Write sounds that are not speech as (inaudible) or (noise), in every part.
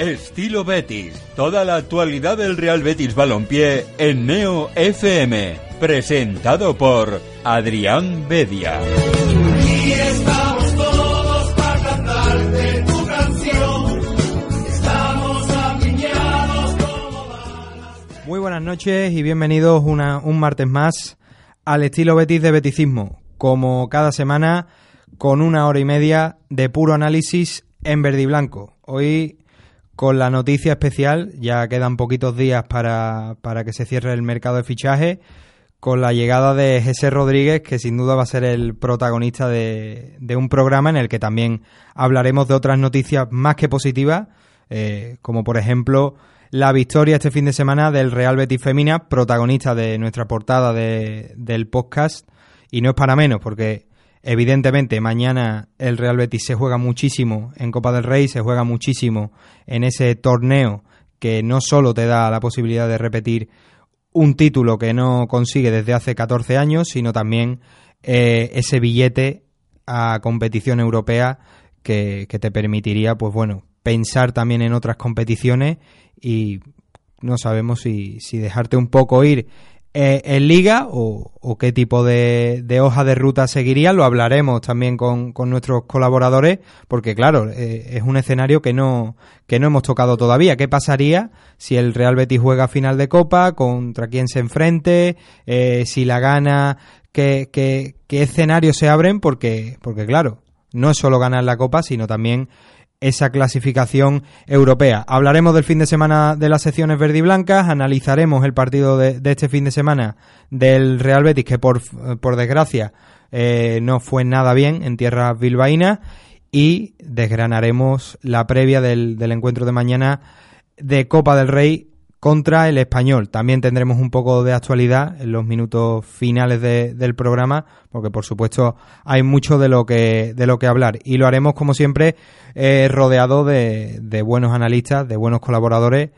Estilo Betis. Toda la actualidad del Real Betis Balompié en Neo FM. Presentado por Adrián Bedia. Muy buenas noches y bienvenidos una- un martes más al estilo Betis de Beticismo. Como cada semana, con una hora y media de puro análisis en verde y blanco. Hoy con la noticia especial, ya quedan poquitos días para, para que se cierre el mercado de fichaje, con la llegada de José Rodríguez, que sin duda va a ser el protagonista de, de un programa en el que también hablaremos de otras noticias más que positivas, eh, como por ejemplo la victoria este fin de semana del Real Betis Femina, protagonista de nuestra portada de- del podcast, y no es para menos, porque evidentemente mañana el Real Betis se juega muchísimo en Copa del Rey, se juega muchísimo en ese torneo que no solo te da la posibilidad de repetir un título que no consigue desde hace 14 años, sino también eh, ese billete a competición europea que, que te permitiría, pues bueno, pensar también en otras competiciones y no sabemos si, si dejarte un poco ir eh, en liga o, qué tipo de, de hoja de ruta seguiría. Lo hablaremos también con, con nuestros colaboradores, porque claro, eh, es un escenario que no, que no hemos tocado todavía. ¿Qué pasaría si el Real Betis juega final de Copa? ¿Contra quién se enfrente? Eh, si la gana, ¿qué, qué, qué escenarios se abren? Porque, porque claro, no es solo ganar la Copa, sino también esa clasificación europea. Hablaremos del fin de semana de las secciones verde y blancas, analizaremos el partido de, este fin de semana del Real Betis, que por, por desgracia eh, no fue nada bien en tierras bilbaínas, y desgranaremos la previa del, del encuentro de mañana de Copa del Rey contra el español. También tendremos un poco de actualidad en los minutos finales de- del programa, porque por supuesto hay mucho de lo que, de lo que hablar. Y lo haremos, como siempre, eh, rodeado de, de buenos analistas, de buenos colaboradores.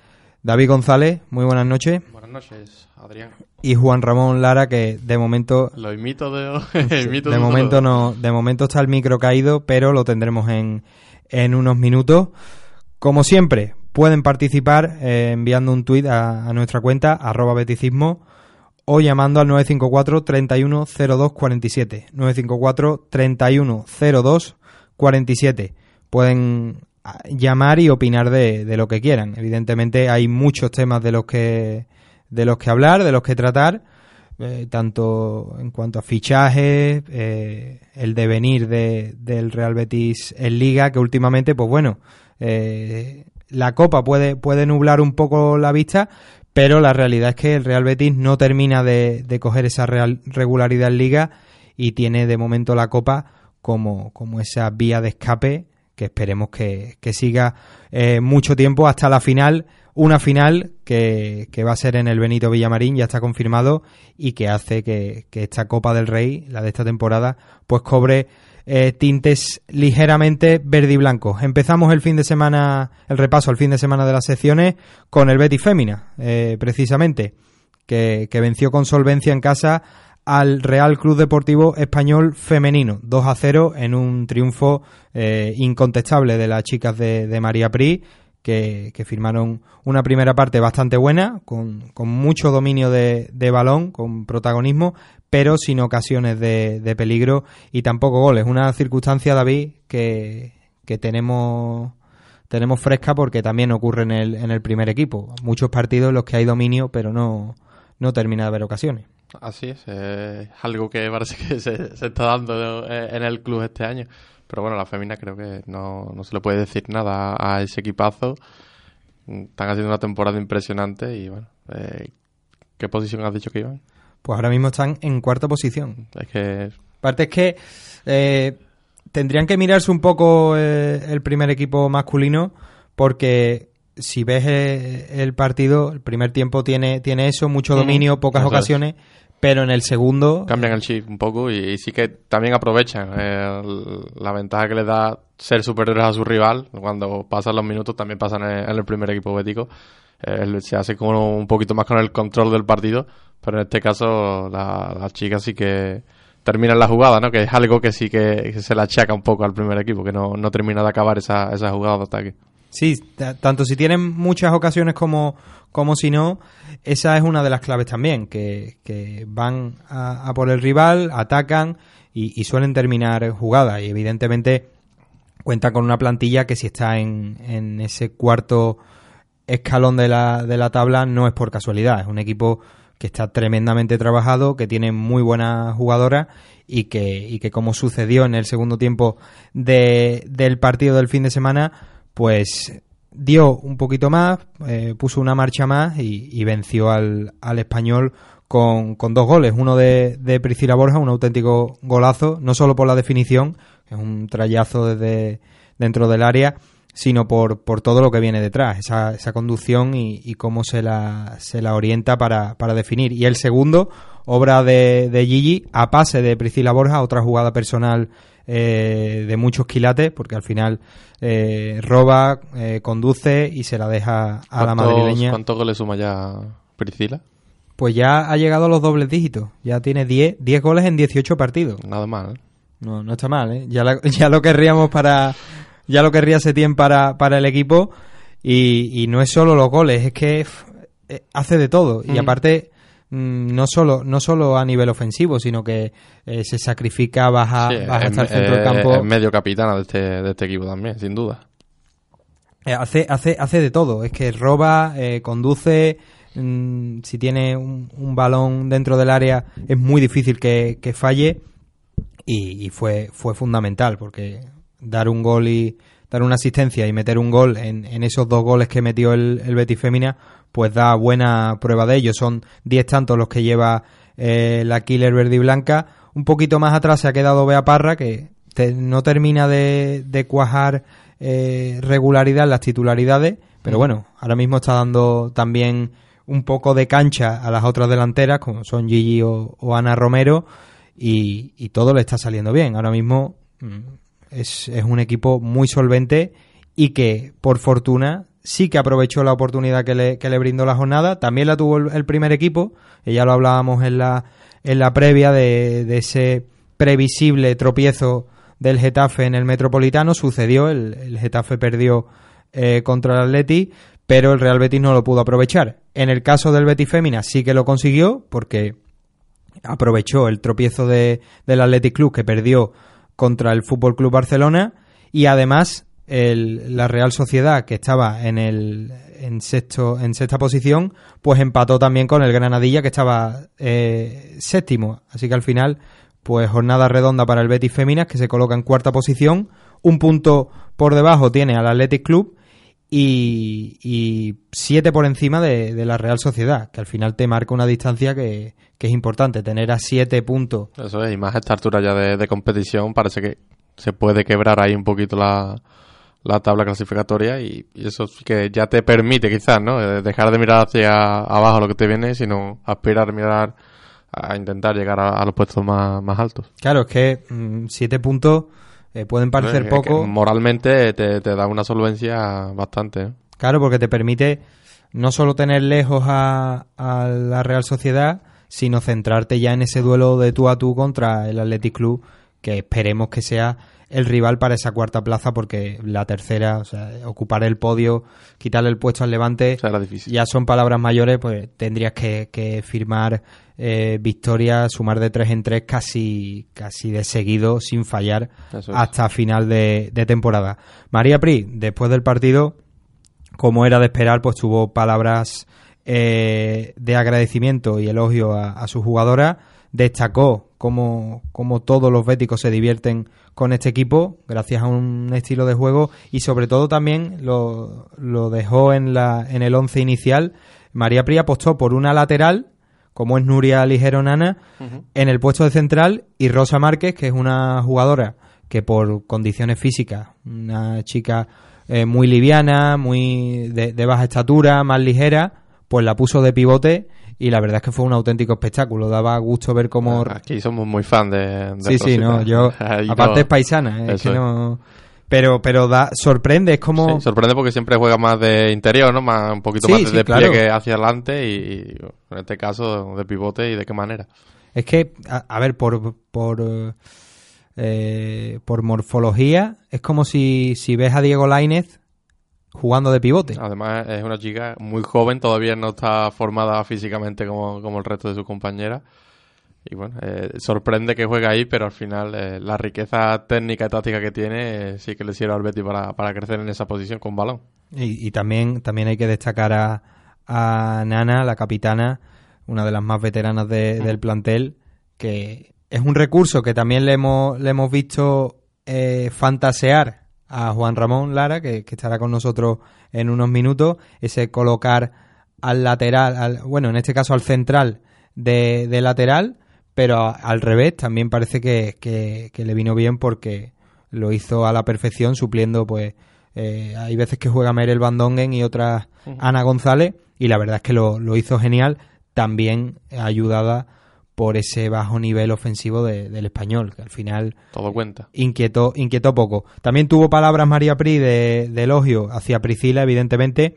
David González, muy buenas noches. Buenas noches, Adrián. Y Juan Ramón Lara, que de momento Lo imito de (laughs) (laughs) imito de un momento no, de momento está el micro caído, pero lo tendremos en, en unos minutos. Como siempre, pueden participar eh, enviando un tuit a, nuestra cuenta, arroba beticismo, o llamando al 954 31 02 47. 954 31 02 47. Pueden ah, llamar y opinar de, de lo que quieran. Evidentemente hay muchos temas de los que de los que hablar, de los que tratar, eh, tanto en cuanto a fichajes, eh, el devenir de, del Real Betis en Liga, que últimamente, pues bueno, eh, la Copa puede, puede nublar un poco la vista, pero la realidad es que el Real Betis no termina de, coger esa real- regularidad en Liga y tiene de momento la Copa como, como esa vía de escape que esperemos que, que siga eh, mucho tiempo hasta la final, una final que, que va a ser en el Benito Villamarín, ya está confirmado, y que hace que, que esta Copa del Rey, la de esta temporada, pues cobre eh, tintes ligeramente verde y blanco. Empezamos el fin de semana, el repaso al fin de semana de las secciones con el Betis Fémina, eh, precisamente, que, que venció con solvencia en casa al Real Club Deportivo Español Femenino, 2 a 0 en un triunfo eh, incontestable de las chicas de, de María Pri, que, que firmaron una primera parte bastante buena, con, con mucho dominio de, de balón, con protagonismo, pero sin ocasiones de, de peligro y tampoco goles. Una circunstancia, David, que, que tenemos tenemos fresca porque también ocurre en el, en el primer equipo. Muchos partidos en los que hay dominio, pero no, no termina de haber ocasiones. Así es, algo que parece que se, se está dando en el club este año. Pero bueno, la femina creo que no, no se le puede decir nada a ese equipazo. Están haciendo una temporada impresionante y bueno, eh, ¿qué posición has dicho que iban? Pues ahora mismo están en cuarta posición. Es que Aparte es que eh, tendrían que mirarse un poco eh, el primer equipo masculino porque si ves eh, el partido, el primer tiempo tiene, tiene eso, mucho dominio, pocas ocasiones, pero en el segundo cambian el chip un poco y, y sí que también aprovechan eh, la ventaja que les da ser superiores a su rival. Cuando pasan los minutos también pasan en, en el primer equipo bético. Eh, se hace como un poquito más con el control del partido, pero en este caso la- las chicas sí que terminan la jugada, ¿no? Que es algo que sí que, se le achaca un poco al primer equipo, que no, no termina de acabar esa, esa jugada de ataque. Sí, ta- tanto si tienen muchas ocasiones como, como si no, esa es una de las claves también, que, que van a, a por el rival, atacan y, y suelen terminar jugadas. Y evidentemente cuenta con una plantilla que si está en, en ese cuarto escalón de la, de la tabla no es por casualidad, es un equipo que está tremendamente trabajado, que tiene muy buenas jugadoras y que, y que como sucedió en el segundo tiempo de- del partido del fin de semana, pues dio un poquito más, eh, puso una marcha más y, y venció al, al español con, con dos goles. Uno de, de Priscila Borja, un auténtico golazo, no solo por la definición, que es un trayazo desde dentro del área, sino por, por todo lo que viene detrás, esa, esa conducción y, y cómo se la, se la orienta para, para definir. Y el segundo, obra de, de Gigi, a pase de Priscila Borja, otra jugada personal eh, de muchos quilates, porque al final eh, roba, eh, conduce y se la deja a la ¿Cuántos- madrileña. ¿Cuántos goles suma ya Priscila? Pues ya ha llegado a los dobles dígitos, ya tiene 10, 10 goles en 18 partidos. Nada mal. ¿eh? No, no está mal, ¿eh? Ya, la- (laughs) ya lo querríamos para. Ya lo querría Setién para, para el equipo. Y, y no es solo los goles, es que eh, hace de todo. Y aparte, mm, no solo, no solo a nivel ofensivo, sino que eh, se sacrifica, baja, Sí, baja hasta el centro del campo. Es medio capitana de este, de este equipo también, sin duda. Eh, hace, hace, hace de todo. Es que roba, eh, conduce. mm, si tiene un, un balón dentro del área, es muy difícil que, que falle. Y, y fue, fue fundamental porque dar un gol y dar una asistencia y meter un gol en, en esos dos goles que metió el, el Betis Fémina, pues da buena prueba de ello. Son 10 tantos los que lleva eh, la Killer Verde y Blanca. Un poquito más atrás se ha quedado Bea Parra, que te- no termina de, de cuajar eh, regularidad en las titularidades, pero bueno, ahora mismo está dando también un poco de cancha a las otras delanteras, como son Gigi o, o Ana Romero, y, y todo le está saliendo bien. Ahora mismo mm, es, es un equipo muy solvente y que, por fortuna, sí que aprovechó la oportunidad que le, que le brindó la jornada. También la tuvo el, primer equipo, y ya lo hablábamos en la, en la previa de, de ese previsible tropiezo del Getafe en el Metropolitano. Sucedió, el, el Getafe perdió eh, contra el Atleti, pero el Real Betis no lo pudo aprovechar. En el caso del Betis Fémina sí que lo consiguió, porque aprovechó el tropiezo de, del Athletic Club que perdió contra el Fútbol Club Barcelona y además el- la Real Sociedad que estaba en el en sexto en sexta posición pues empató también con el Granadilla que estaba eh, séptimo. Así que al final pues jornada redonda para el Betis Féminas que se coloca en cuarta posición. Un punto por debajo tiene al Athletic Club y, y siete por encima de, de la Real Sociedad, que al final te marca una distancia que, que es importante. Tener a siete puntos. Eso es, y más a esta altura ya de, de competición parece que se puede quebrar ahí un poquito la, la tabla clasificatoria y, y eso que ya te permite quizás, ¿no? Eh, Dejar de mirar hacia abajo lo que te viene, sino aspirar a mirar a intentar llegar a, a los puestos más, más altos. Claro, es que mm, siete puntos eh, pueden parecer Es que poco. moralmente te, te da una solvencia bastante. ¿eh? Claro, porque te permite no solo tener lejos a, a la Real Sociedad, sino centrarte ya en ese duelo de tú a tú contra el Athletic Club, que esperemos que sea el rival para esa cuarta plaza, porque la tercera, o sea, ocupar el podio, quitarle el puesto al Levante, ya son palabras mayores, pues tendrías que, que firmar eh, victoria, sumar de tres en tres casi, casi de seguido, sin fallar, es. hasta final de, de temporada. María Pri, después del partido, como era de esperar, pues tuvo palabras eh, de agradecimiento y elogio a, a su jugadora. Destacó cómo, cómo todos los béticos se divierten con este equipo, gracias a un estilo de juego, y sobre todo también lo, lo dejó en, la, en el once inicial. María Pri apostó por una lateral, como es Nuria Ligero Nana, en el puesto de central, y Rosa Márquez, que es una jugadora que por condiciones físicas, una chica eh, muy liviana, muy de, de baja estatura, más ligera, pues la puso de pivote y la verdad es que fue un auténtico espectáculo. Daba gusto ver cómo... Aquí somos muy fan de, de Sí, sí, no, yo... (laughs) Ahí Aparte no- es paisana, es Eso que es. no... Pero, pero da, sorprende, es como... Sí, sorprende porque siempre juega más de interior, ¿no? Más, un poquito Sí, más de sí, despliegue claro. hacia adelante y, y, en este caso de pivote y de qué manera. Es que, a, a ver, por, por, eh, por morfología, es como si, si ves a Diego Lainez jugando de pivote. Además es una chica muy joven, todavía no está formada físicamente como, como el resto de sus compañeras. Y bueno, eh, sorprende que juegue ahí, pero al final eh, la riqueza técnica y táctica que tiene eh, sí que le sirve al Betty para, para crecer en esa posición con balón. Y, y también, también hay que destacar a, a Nana, la capitana, una de las más veteranas de- del plantel, que es un recurso que también le hemos, le hemos visto fantasear a Juan Ramón Lara, que, que estará con nosotros en unos minutos, ese colocar al lateral, al- bueno, en este caso al central de, de lateral, pero al revés también parece que, que- que le vino bien porque lo hizo a la perfección, supliendo pues eh, hay veces que juega Merel Van Dongen y otras Ana González y la verdad es que lo, lo hizo genial, también ayudada por ese bajo nivel ofensivo de- del español, que al final Todo cuenta. inquietó, inquietó poco. También tuvo palabras María Pri de, de elogio hacia Priscila, evidentemente.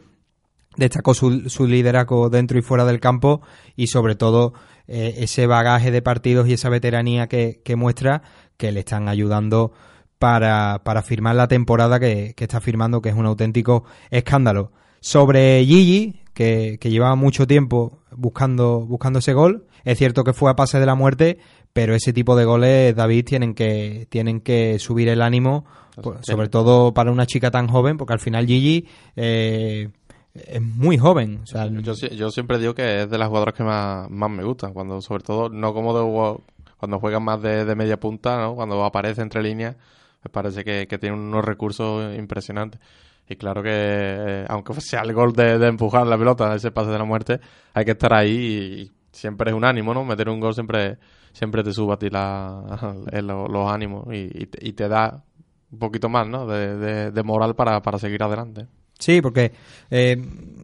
Destacó su, su liderazgo dentro y fuera del campo y sobre todo eh, ese bagaje de partidos y esa veteranía que, que muestra que le están ayudando para, para firmar la temporada que, que está firmando, que es un auténtico escándalo. Sobre Gigi, que, que llevaba mucho tiempo buscando, buscando ese gol, es cierto que fue a pase de la muerte, pero ese tipo de goles, David, tienen que, tienen que subir el ánimo, pues, sobre todo para una chica tan joven, porque al final Gigi eh, es muy joven. O sea, Yo, si- yo siempre digo que es de las jugadoras que más, más me gustan, cuando sobre todo, no como de cuando juegan más de, de media punta, ¿no? cuando aparece entre líneas, me parece que, que tiene unos recursos impresionantes. Y claro que, eh, aunque sea el gol de, de empujar la pelota, ese pase de la muerte, hay que estar ahí y siempre es un ánimo, ¿no? Meter un gol siempre, siempre te sube a ti la, (laughs) los ánimos y, y te, y te da un poquito más, ¿no? De moral para, para seguir adelante. Sí, porque eh,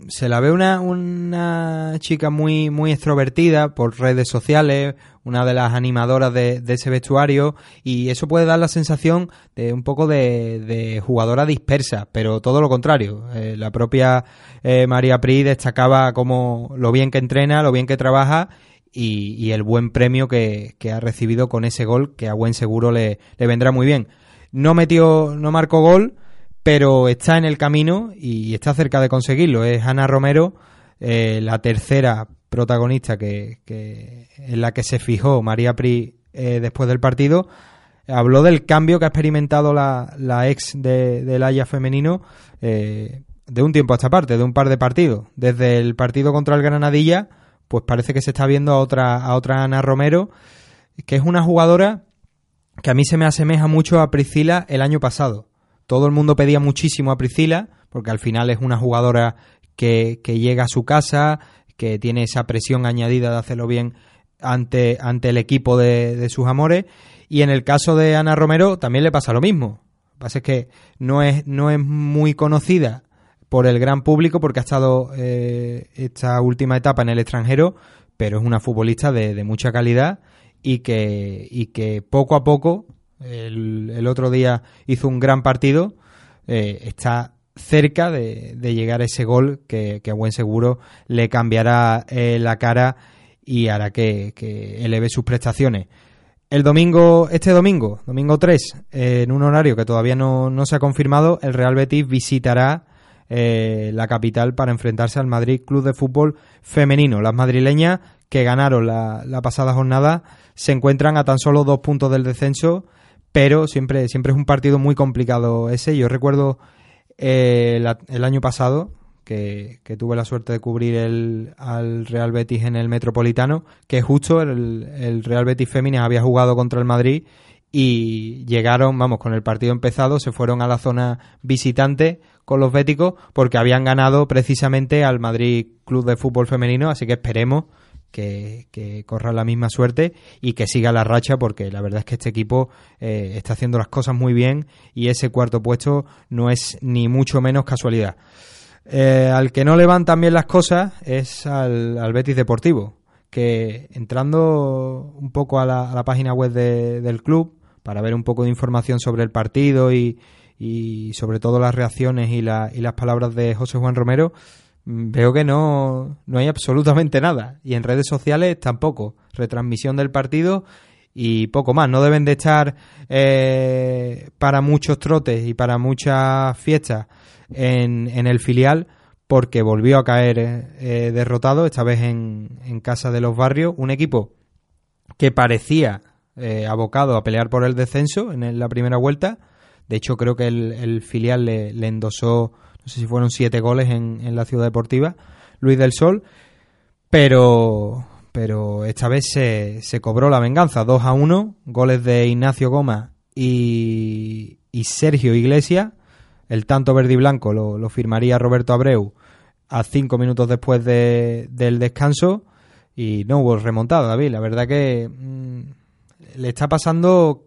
se la ve una, una chica muy, muy extrovertida por redes sociales, una de las animadoras de, de ese vestuario, y eso puede dar la sensación de un poco de, de jugadora dispersa, pero todo lo contrario. Eh, la propia eh, María Pri destacaba como lo bien que entrena, lo bien que trabaja y, el buen premio que, ha recibido con ese gol, que a buen seguro le, le vendrá muy bien. No metió, no marcó gol, pero está en el camino y está cerca de conseguirlo. Es Ana Romero, eh, la tercera protagonista que, en la que se fijó María Pri eh, después del partido. Habló del cambio que ha experimentado la, la ex de, del Haya femenino eh, de un tiempo a esta parte, de un par de partidos. Desde el partido contra el Granadilla, pues parece que se está viendo a otra, a otra Ana Romero, que es una jugadora que a mí se me asemeja mucho a Priscila el año pasado. Todo el mundo pedía muchísimo a Priscila, porque al final es una jugadora que, que llega a su casa, que tiene esa presión añadida de hacerlo bien ante, ante el equipo de, de sus amores. Y en el caso de Ana Romero también le pasa lo mismo. Lo que pasa es que no es, no es muy conocida por el gran público porque ha estado eh, esta última etapa en el extranjero, pero es una futbolista de, de mucha calidad y que, y que poco a poco, el, otro día hizo un gran partido, eh, está cerca de, de llegar a ese gol que, que a buen seguro le cambiará eh, la cara y hará que, que eleve sus prestaciones. El domingo, este domingo, domingo 3, eh, en un horario que todavía no, no se ha confirmado, el Real Betis visitará eh, la capital para enfrentarse al Madrid Club de Fútbol Femenino. Las madrileñas que ganaron la, la pasada jornada se encuentran a tan solo dos puntos del descenso, pero siempre, siempre es un partido muy complicado ese. Yo recuerdo eh, la- el año pasado que, que tuve la suerte de cubrir el, al Real Betis en el Metropolitano, que justo el, el Real Betis Féminas había jugado contra el Madrid y llegaron, vamos, con el partido empezado, se fueron a la zona visitante con los béticos porque habían ganado precisamente al Madrid Club de Fútbol Femenino, así que esperemos que, corra la misma suerte y que siga la racha porque la verdad es que este equipo eh, está haciendo las cosas muy bien y ese cuarto puesto no es ni mucho menos casualidad. Eh, al que no le van tan bien las cosas es al, al Betis Deportivo, que entrando un poco a la, a la página web de- del club para ver un poco de información sobre el partido y, y sobre todo las reacciones y, la- y las palabras de José Juan Romero, veo que no, no hay absolutamente nada. Y en redes sociales tampoco. Retransmisión del partido y poco más. No deben de estar eh, para muchos trotes y para muchas fiestas en, en el filial porque volvió a caer eh, derrotado, esta vez en, en casa de los barrios, un equipo que parecía eh, abocado a pelear por el descenso en la primera vuelta. De hecho, creo que el, el filial le, le endosó, no sé si fueron siete goles en, en la ciudad deportiva, Luis del Sol, pero, pero esta vez se, se cobró la venganza, 2 a 1, goles de Ignacio Goma y, y Sergio Iglesias. El tanto verde y blanco lo, lo firmaría Roberto Abreu a cinco minutos después de- del descanso y no hubo remontada, David. La verdad que mm, le está pasando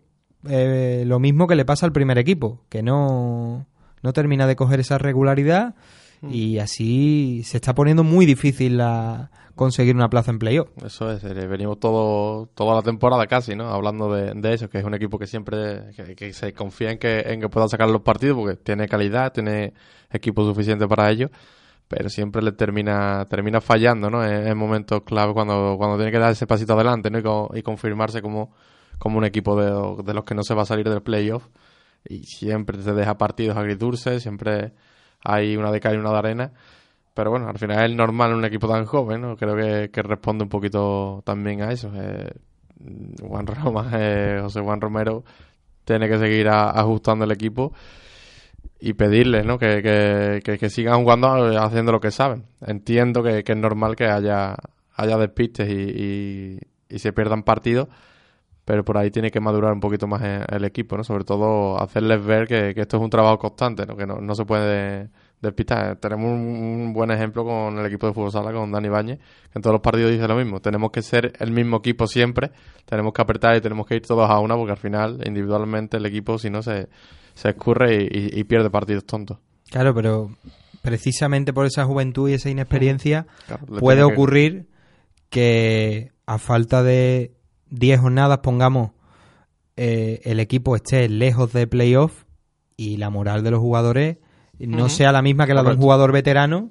eh, lo mismo que le pasa al primer equipo, que no, no termina de coger esa regularidad y así se está poniendo muy difícil la, conseguir una plaza en playoff. Eso es, eh, venimos todo, toda la temporada casi, ¿no? Hablando de, de eso, que es un equipo que siempre que, que se confía en que, en que pueda sacar los partidos porque tiene calidad, tiene equipo suficiente para ello, pero siempre le termina termina fallando, ¿no? En, en momentos clave cuando, cuando tiene que dar ese pasito adelante, ¿no? Y, co- y confirmarse como, como un equipo de, de los que no se va a salir del playoff y siempre se deja partidos agridulces, siempre hay una de cal y una de arena. Pero bueno, al final es normal en un equipo tan joven. Creo que, que responde un poquito también a eso. Eh, Juan Roma, (laughs) eh, José Juan Romero tiene que seguir ajustando el equipo y pedirles, ¿no? Que, que, sigan jugando haciendo lo que saben. Entiendo que, es normal que haya, haya despistes y se pierdan partidos, pero por ahí tiene que madurar un poquito más el equipo, ¿no? Sobre todo hacerles ver que, que esto es un trabajo constante, ¿no? Que no, no se puede despistar. Tenemos un, un buen ejemplo con el equipo de fútbol sala, con Dani Bañez, que en todos los partidos dice lo mismo. Tenemos que ser el mismo equipo siempre, tenemos que apretar y tenemos que ir todos a una, porque al final, individualmente, el equipo, si no, se, se escurre y, y- y pierde partidos tontos. Claro, pero precisamente por esa juventud y esa inexperiencia Claro, puede que- ocurrir que a falta de 10 jornadas, pongamos, eh, el equipo esté lejos de playoff y la moral de los jugadores no sea la misma que la de un jugador veterano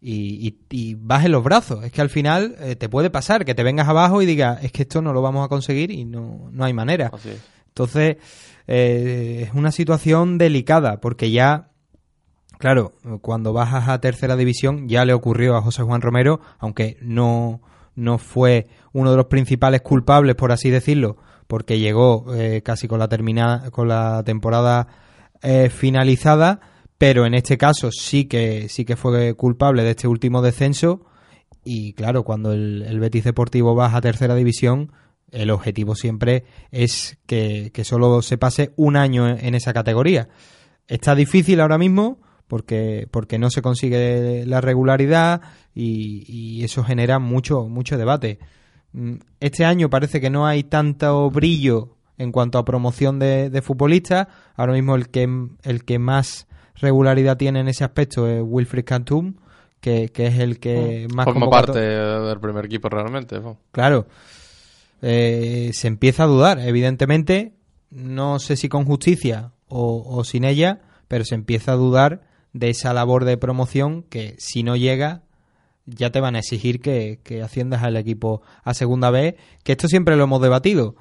y, y, y bajes los brazos. Es que al final eh, te puede pasar que te vengas abajo y digas, es que esto no lo vamos a conseguir y no, no hay manera. Así es. Entonces, eh, es una situación delicada, porque ya, claro, cuando bajas a tercera división, ya le ocurrió a José Juan Romero, aunque no, no fue uno de los principales culpables, por así decirlo, porque llegó eh, casi con la, termina, con la temporada eh, finalizada, pero en este caso sí que, sí que fue culpable de este último descenso. Y claro, cuando el, Betis Deportivo baja a tercera división, el objetivo siempre es que, que solo se pase un año en, en esa categoría. Está difícil ahora mismo porque, porque no se consigue la regularidad y, y eso genera mucho, mucho debate. Mm, Este año parece que no hay tanto brillo en cuanto a promoción de, de futbolistas. Ahora mismo el que, el que más regularidad tiene en ese aspecto es Wilfried Cantum, que, que es el que más Forma parte del primer equipo realmente. ¿no? Claro. Eh, se empieza a dudar, evidentemente. No sé si con justicia o, o sin ella, pero se empieza a dudar de esa labor de promoción que si no llega ya te van a exigir que, que asciendas al equipo a segunda vez, que esto siempre lo hemos debatido.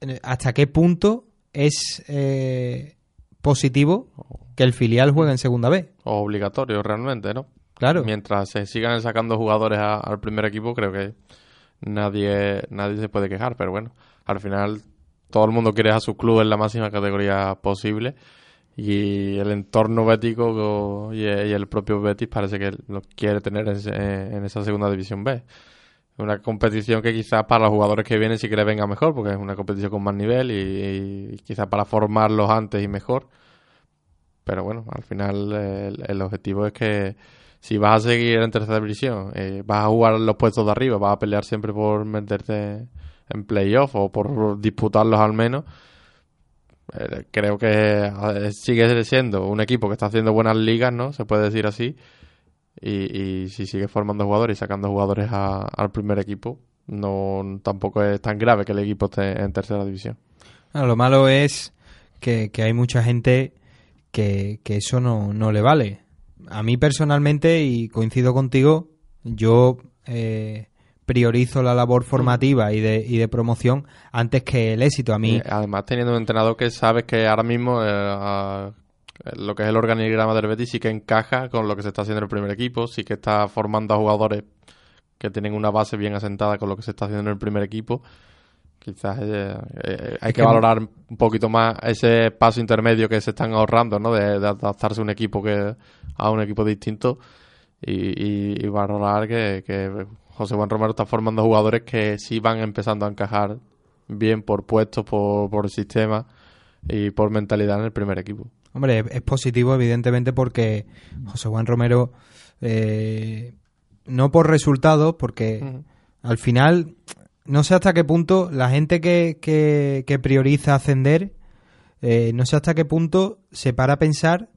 Eh, ¿Hasta qué punto es eh, positivo que el filial juegue en segunda vez? O obligatorio realmente, ¿no? Claro. Mientras se sigan sacando jugadores a- al primer equipo, creo que nadie, nadie se puede quejar. Pero bueno, al final todo el mundo quiere a su club en la máxima categoría posible. Y el entorno bético co- y, el propio Betis parece que lo quiere tener en, esa segunda división B. Una competición que quizás para los jugadores que vienen sí que les venga mejor, porque es una competición con más nivel y, y quizás para formarlos antes y mejor. Pero bueno, al final el, el objetivo es que si vas a seguir en tercera división, eh, vas a jugar los puestos de arriba, vas a pelear siempre por meterte en playoff o por disputarlos al menos. Eh, creo que sigue siendo un equipo que está haciendo buenas ligas, ¿no? Se puede decir así. Y, si sigue formando jugadores y sacando jugadores al primer equipo, no tampoco es tan grave que el equipo esté en tercera división. Bueno, lo malo es que, hay mucha gente que, que eso no, no le vale. A mí personalmente, y coincido contigo, yo eh, priorizo la labor formativa y de, y de promoción antes que el éxito. A mí, Y además, teniendo un entrenador que sabes que ahora mismo eh, lo que es el organigrama del Betis sí que encaja con lo que se está haciendo en el primer equipo, sí que está formando a jugadores que tienen una base bien asentada con lo que se está haciendo en el primer equipo. Quizás eh, eh, hay Es que que- valorar un poquito más ese paso intermedio que se están ahorrando, ¿no? De, de adaptarse a un equipo que a un equipo distinto y, y- y valorar que, que José Juan Romero está formando jugadores que sí van empezando a encajar bien por puestos, por, por sistema y por mentalidad en el primer equipo. hombre, es, positivo evidentemente porque José Juan Romero, eh, no por resultados, porque al final, no sé hasta qué punto la gente que, que, que prioriza ascender, eh, no sé hasta qué punto se para a pensar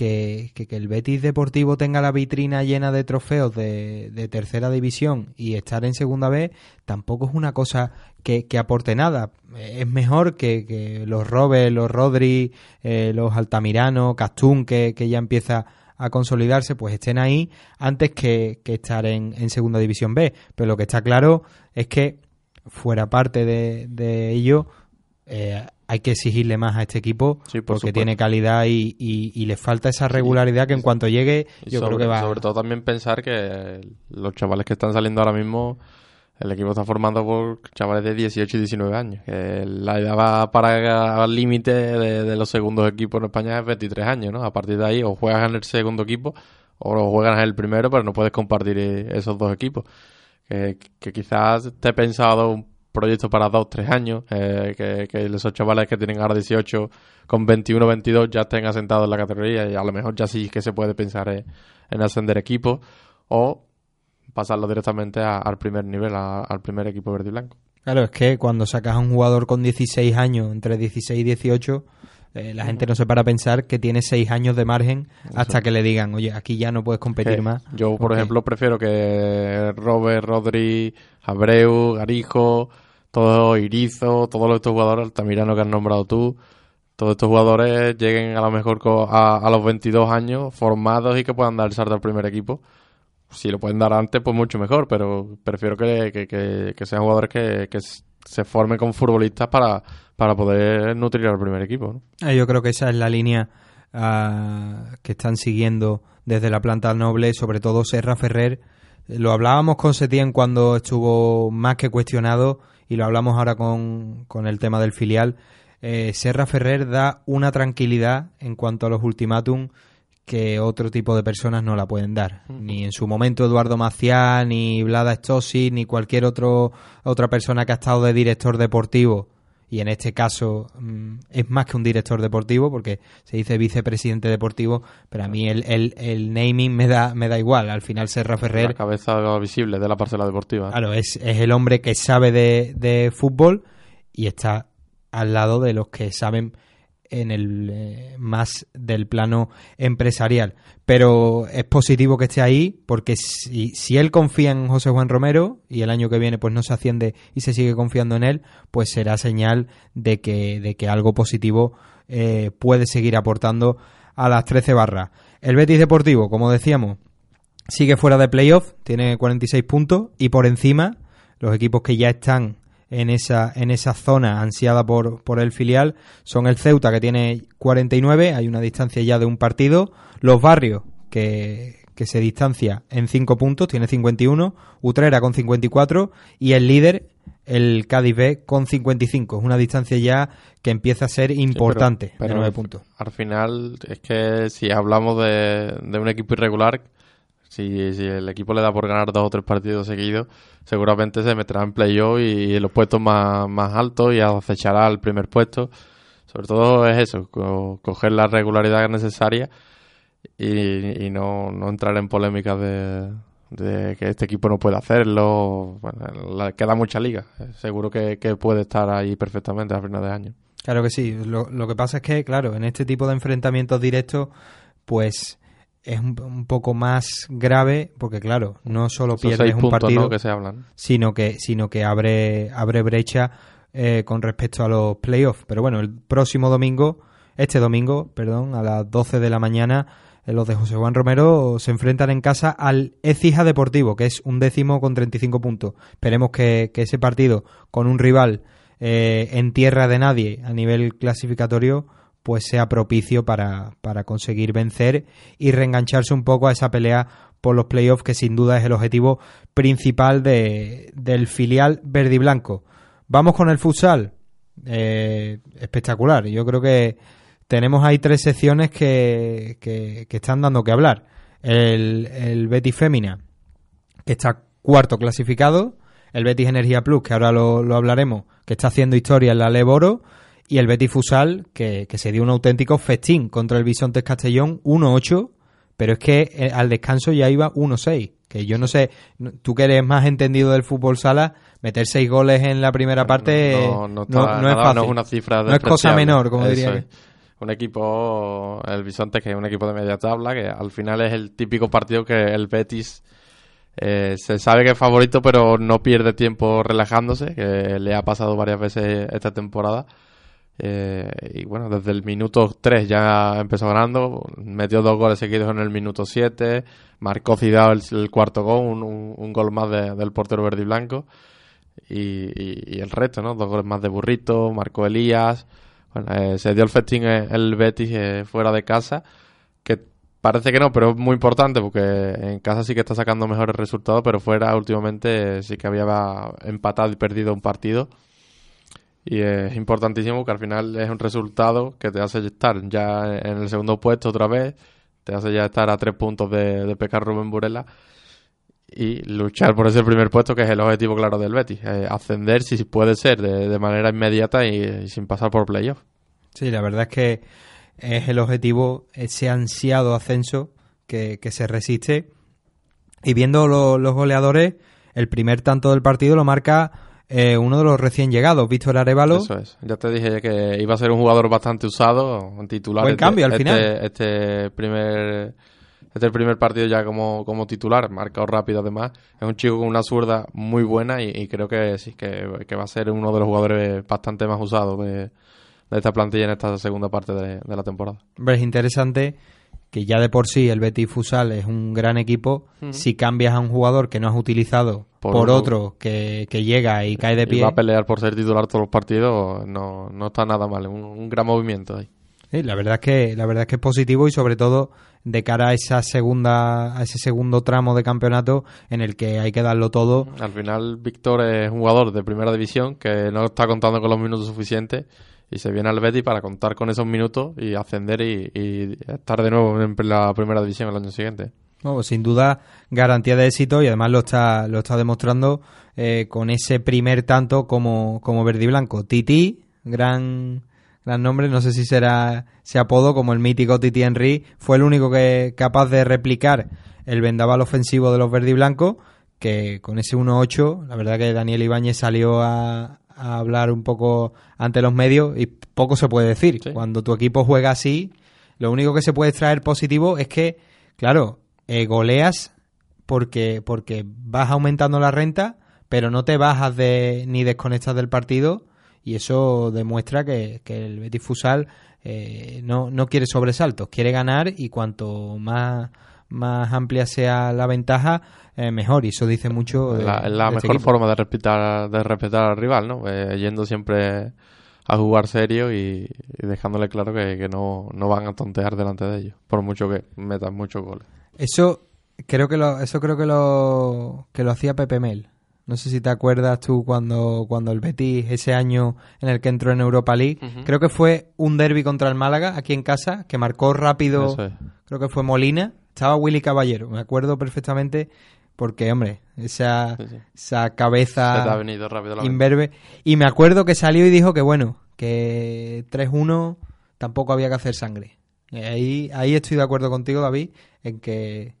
que, que- el Betis Deportivo tenga la vitrina llena de trofeos de, de tercera división y estar en segunda vez tampoco es una cosa que, que aporte nada. Es mejor que, los Robes, los Rodri, eh, los Altamirano, Castún, que, ya empieza a consolidarse, pues estén ahí antes que, que estar en, en segunda división B. Pero lo que está claro es que fuera parte de, de ello, eh, hay que exigirle más a este equipo Sí, por porque supuesto. tiene calidad y, y- y le falta esa regularidad que en cuanto llegue Y yo sobre, creo que va sobre todo también pensar que los chavales que están saliendo ahora mismo, el equipo está formando por chavales de 18 y 19 años. Que la edad va para al límite de, de los segundos equipos en España es 23 años, ¿no? A partir de ahí o juegas en el segundo equipo o juegas en el primero, pero no puedes compartir esos dos equipos. Que, que quizás te he pensado un proyecto para dos, tres años, eh, que, que esos chavales que tienen ahora 18 con 21, 22 ya estén asentados en la categoría y a lo mejor ya sí que se puede pensar en, en ascender equipos o pasarlo directamente a- al primer nivel, al primer equipo verde y blanco. Claro, es que cuando sacas a un jugador con 16 años, entre 16 y 18, eh, la gente no se para a pensar que tiene 6 años de margen hasta que le digan, oye, aquí ya no puedes competir más. Yo, por ejemplo, prefiero que Robert, Rodri, Abreu, Garijo, todo Irizo, todos estos jugadores, Altamirano que has nombrado tú, todos estos jugadores lleguen a lo mejor co- a, a los 22 años formados y que puedan dar el salto al primer equipo. Si lo pueden dar antes, pues mucho mejor, pero prefiero que, que- que- que sean jugadores que, que se formen con futbolistas para, para poder nutrir al primer equipo. Eh, Yo creo que esa es la línea ah, que están siguiendo desde la planta noble, sobre todo Serra Ferrer. Eh, Lo hablábamos con Setién cuando estuvo más que cuestionado y lo hablamos ahora con, con el tema del filial. Eh, Serra Ferrer da una tranquilidad en cuanto a los ultimátum que otro tipo de personas no la pueden dar. Ni en su momento Eduardo Maciá, ni Vlada Stosi, ni cualquier otro, otra persona que ha estado de director deportivo. Y en este caso mm, es más que un director deportivo, porque se dice vicepresidente deportivo, pero a mí el, el, el naming me da, me da igual. Al final Serra La Ferrer cabeza visible de la parcela deportiva. Claro, es, es el hombre que sabe de, de fútbol y está al lado de los que saben en el eh, más del plano empresarial. Pero es positivo que esté ahí porque si, si él confía en José Juan Romero y el año que viene pues no se asciende y se sigue confiando en él, pues será señal de que, de que algo positivo eh, puede seguir aportando a las 13 barras. El Betis Deportivo, como decíamos, sigue fuera de playoff, tiene 46 puntos y por encima los equipos que ya están en esa, en esa zona ansiada por, por el filial. Son el Ceuta que tiene 49, hay una distancia ya de un partido, los Barrios que, que se distancia en 5 puntos, tiene 51, Utrera con 54 y el líder el Cádiz B con 55, es una distancia ya que empieza a ser importante Sí, pero- de pero 9 puntos. Al final, es que si hablamos de, de un equipo irregular, si, si el equipo le da por ganar dos o tres partidos seguidos, seguramente se meterá en playoff y, en los puestos más, más altos y acechará al primer puesto. Sobre todo es eso, co- coger la regularidad necesaria y, y no, no entrar en polémicas de, de que este equipo no puede hacerlo. La- queda mucha liga. Seguro que, que puede estar ahí perfectamente a final de año. Claro que sí. Lo, lo que pasa es que, claro, en este tipo de enfrentamientos directos, pues es un, un poco más grave, porque claro, no solo Esos pierdes un puntos partido, ¿no? que se hablan. sino que, sino que abre, abre brecha eh, con respecto a los playoffs. Pero bueno, el próximo domingo, este domingo, perdón, a las 12 de la mañana, eh, los de José Juan Romero se enfrentan en casa al Ecija Deportivo, que es un décimo con 35 puntos. Esperemos que, que ese partido con un rival eh, en tierra de nadie a nivel clasificatorio pues sea propicio para, para conseguir vencer y reengancharse un poco a esa pelea por los playoffs que sin duda es el objetivo principal de, del filial verde y blanco. Vamos con el futsal. Eh, espectacular. Yo creo que tenemos ahí tres secciones que, que, están dando que hablar. El, el Betis Fémina, que está cuarto clasificado. El Betis Energía Plus, que ahora lo, lo hablaremos, que está haciendo historia en la Leboro. Y el Betis Fusal, que, que se dio un auténtico festín contra el Bisontes Castellón, 1-8. Pero es que eh, al descanso ya iba 1-6. Que yo no sé, tú que eres más entendido del fútbol sala, meter seis goles en la primera parte no, no, no, está- no es nada, fácil. no es una cifra No es cosa menor, como Eso diría. es. Un equipo, el Bisonte, que es un equipo de media tabla, que al final es el típico partido que el Betis eh, se sabe que es favorito, pero no pierde tiempo relajándose, que le ha pasado varias veces esta temporada. Eh, y bueno, desde el minuto 3 ya empezó ganando, metió dos goles seguidos en el minuto 7, marcó Cidao el, cuarto gol, un, gol más de- del portero verde y blanco. Y, el resto, ¿no? Dos goles más de Burrito, marcó Elías. Bueno, eh, se dio el festín el Betis eh, fuera de casa, que parece que no, pero es muy importante porque en casa sí que está sacando mejores resultados, pero fuera últimamente sí que había empatado y perdido un partido. Y es importantísimo que al final es un resultado que te hace estar ya en el segundo puesto otra vez, te hace ya estar a tres puntos de, de pecar Rubén Burela y luchar por ese primer puesto que es el objetivo claro del Betis, eh, ascender si puede ser de, manera inmediata y, sin pasar por playoff. Sí, la verdad es que es el objetivo, ese ansiado ascenso que, que se resiste. Y viendo lo- los goleadores, el primer tanto del partido lo marca eh, uno de los recién llegados, Víctor Arevalo. Eso es. Ya te dije que iba a ser un jugador bastante usado, un titular. Buen cambio al este, final. Este primer, este el primer partido ya como, como titular, marcado rápido además. Es un chico con una zurda muy buena y, y creo que sí, que, que va a ser uno de los jugadores bastante más usados de, de esta plantilla en esta segunda parte de, de la temporada. Es interesante que ya de por sí el Betis Fusal es un gran equipo. Si cambias a un jugador que no has utilizado por, Por- otro que, que llega y cae de Y pie, va a pelear por ser titular todos los partidos, no, no está nada mal, un, un gran movimiento ahí. Sí, la verdad es que la verdad es que es positivo y sobre todo de cara a esa segunda a ese segundo tramo de campeonato en el que hay que darlo todo. Al final, Víctor es un jugador de primera división que no está contando con los minutos suficientes y se viene al Betis para contar con esos minutos y ascender y, estar de nuevo en la primera división el año siguiente. No, sin duda garantía de éxito y además lo está lo está demostrando eh, con ese primer tanto como como verde y blanco. Titi, gran gran nombre, no sé si será ese apodo como el mítico Titi Henry, fue el único que capaz de replicar el vendaval ofensivo de los verde y blancos que con ese 1-8, la verdad que Daniel Ibáñez salió a, a hablar un poco ante los medios y poco se puede decir. Sí. Cuando tu equipo juega así, lo único que se puede extraer positivo es que, claro, eh, goleas porque, porque vas aumentando la renta, pero no te bajas de, ni desconectas del partido y eso demuestra que, que el Betis Fusal eh, no, no quiere sobresaltos, quiere ganar y cuanto más, más amplia sea la ventaja, eh, mejor. Y eso dice mucho. la, es la de mejor forma de respetar, de respetar al rival, ¿no? Eh, yendo siempre a jugar serio y, y dejándole claro que, que no, no van a tontear delante de ellos, por mucho que metan muchos goles. Eso creo que lo, eso creo que lo que lo hacía Pepe Mel. No sé si te acuerdas tú cuando, cuando el Betis, ese año en el que entró en Europa League, creo que fue un derby contra el Málaga, aquí en casa, que marcó rápido, es. creo que fue Molina, estaba Willy Caballero, me acuerdo perfectamente, porque, hombre, esa, Sí, sí. esa ha cabeza venido rápido la mente. imberbe. Y me acuerdo que salió y dijo que, bueno, que 3-1 tampoco había que hacer sangre. Y ahí, ahí estoy de acuerdo contigo, David, en que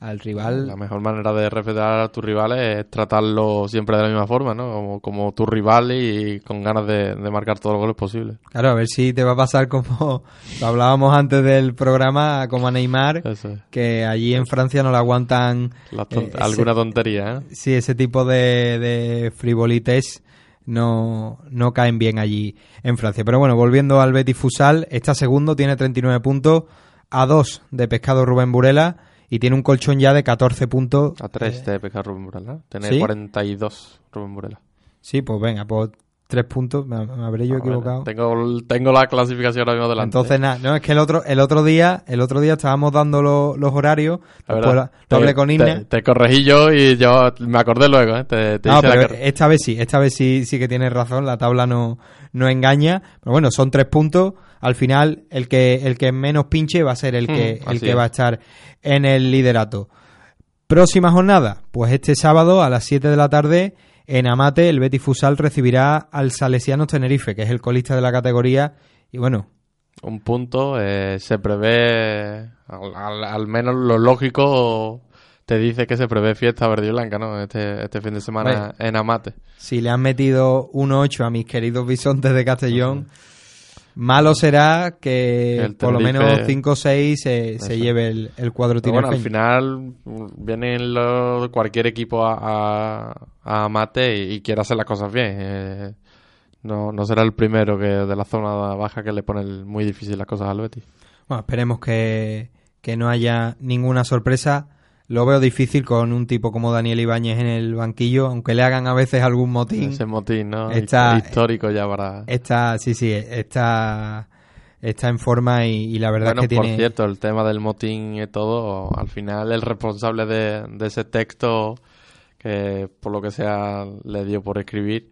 al rival... La mejor manera de respetar a tus rivales es tratarlo siempre de la misma forma, ¿no? Como, como tu rival y con ganas de, de marcar todos los goles posibles. Claro, a ver si te va a pasar como (laughs) lo hablábamos antes del programa, como a Neymar, es. que allí en Francia no le aguantan ton- eh, ese- alguna tontería, ¿eh? sí, ese tipo de, de frivolites no, no caen bien allí en Francia. Pero bueno, volviendo al Betis Fusal, está segundo, tiene 39 puntos, a 2 de Pescado Rubén Burela y tiene un colchón ya de 14 puntos. A 3 de Pescado Rubén Burela. Tiene ¿sí? 42 Rubén Burela. Sí, pues venga, pues 3 puntos. Me, habré yo Ah, bueno, equivocado. tengo, tengo la clasificación ahora mismo delante. Entonces nada, no es que el otro el otro día, el otro día estábamos dando lo- los horarios, La después verdad, la- lo hablé con te, Inna. te corregí yo y yo me acordé luego, ¿eh? Te, te No, hice pero esta vez sí, esta vez sí, sí que tienes razón, la tabla no, no engaña. Pero bueno, son tres puntos. Al final, el que, el que menos pinche va a ser el que, Mm, el que es. va a estar en el liderato. Próxima jornada, pues este sábado a las 7 de la tarde, en Amate, el Betis Fusal recibirá al Salesianos Tenerife, que es el colista de la categoría. Y bueno, un punto. eh, se prevé, al, al- al menos lo lógico, te dice que se prevé fiesta verde y blanca, ¿no? Este, este fin de semana en Amate. si le han metido 1-8 a mis queridos bisontes de Castellón, malo será que por lo menos 5 o 6 se, se lleve el, el cuadro Pero bueno, al final mm, vienen los- cualquier equipo a, a, a Amate y, y quiere hacer las cosas bien. eh, no, no será el primero que de la zona baja que le pone el- muy difícil las cosas al Betis. Bueno, esperemos que, que no haya ninguna sorpresa. Lo veo difícil con un tipo como Daniel Ibáñez en el banquillo, aunque le hagan a veces algún motín. Ese motín, ¿no? Está- Histórico ya para... Está, sí, sí, está, está en forma y, y la verdad Bueno, es que por tiene... cierto, el tema del motín y todo, al final el responsable de, de ese texto, que por lo que sea le dio por escribir,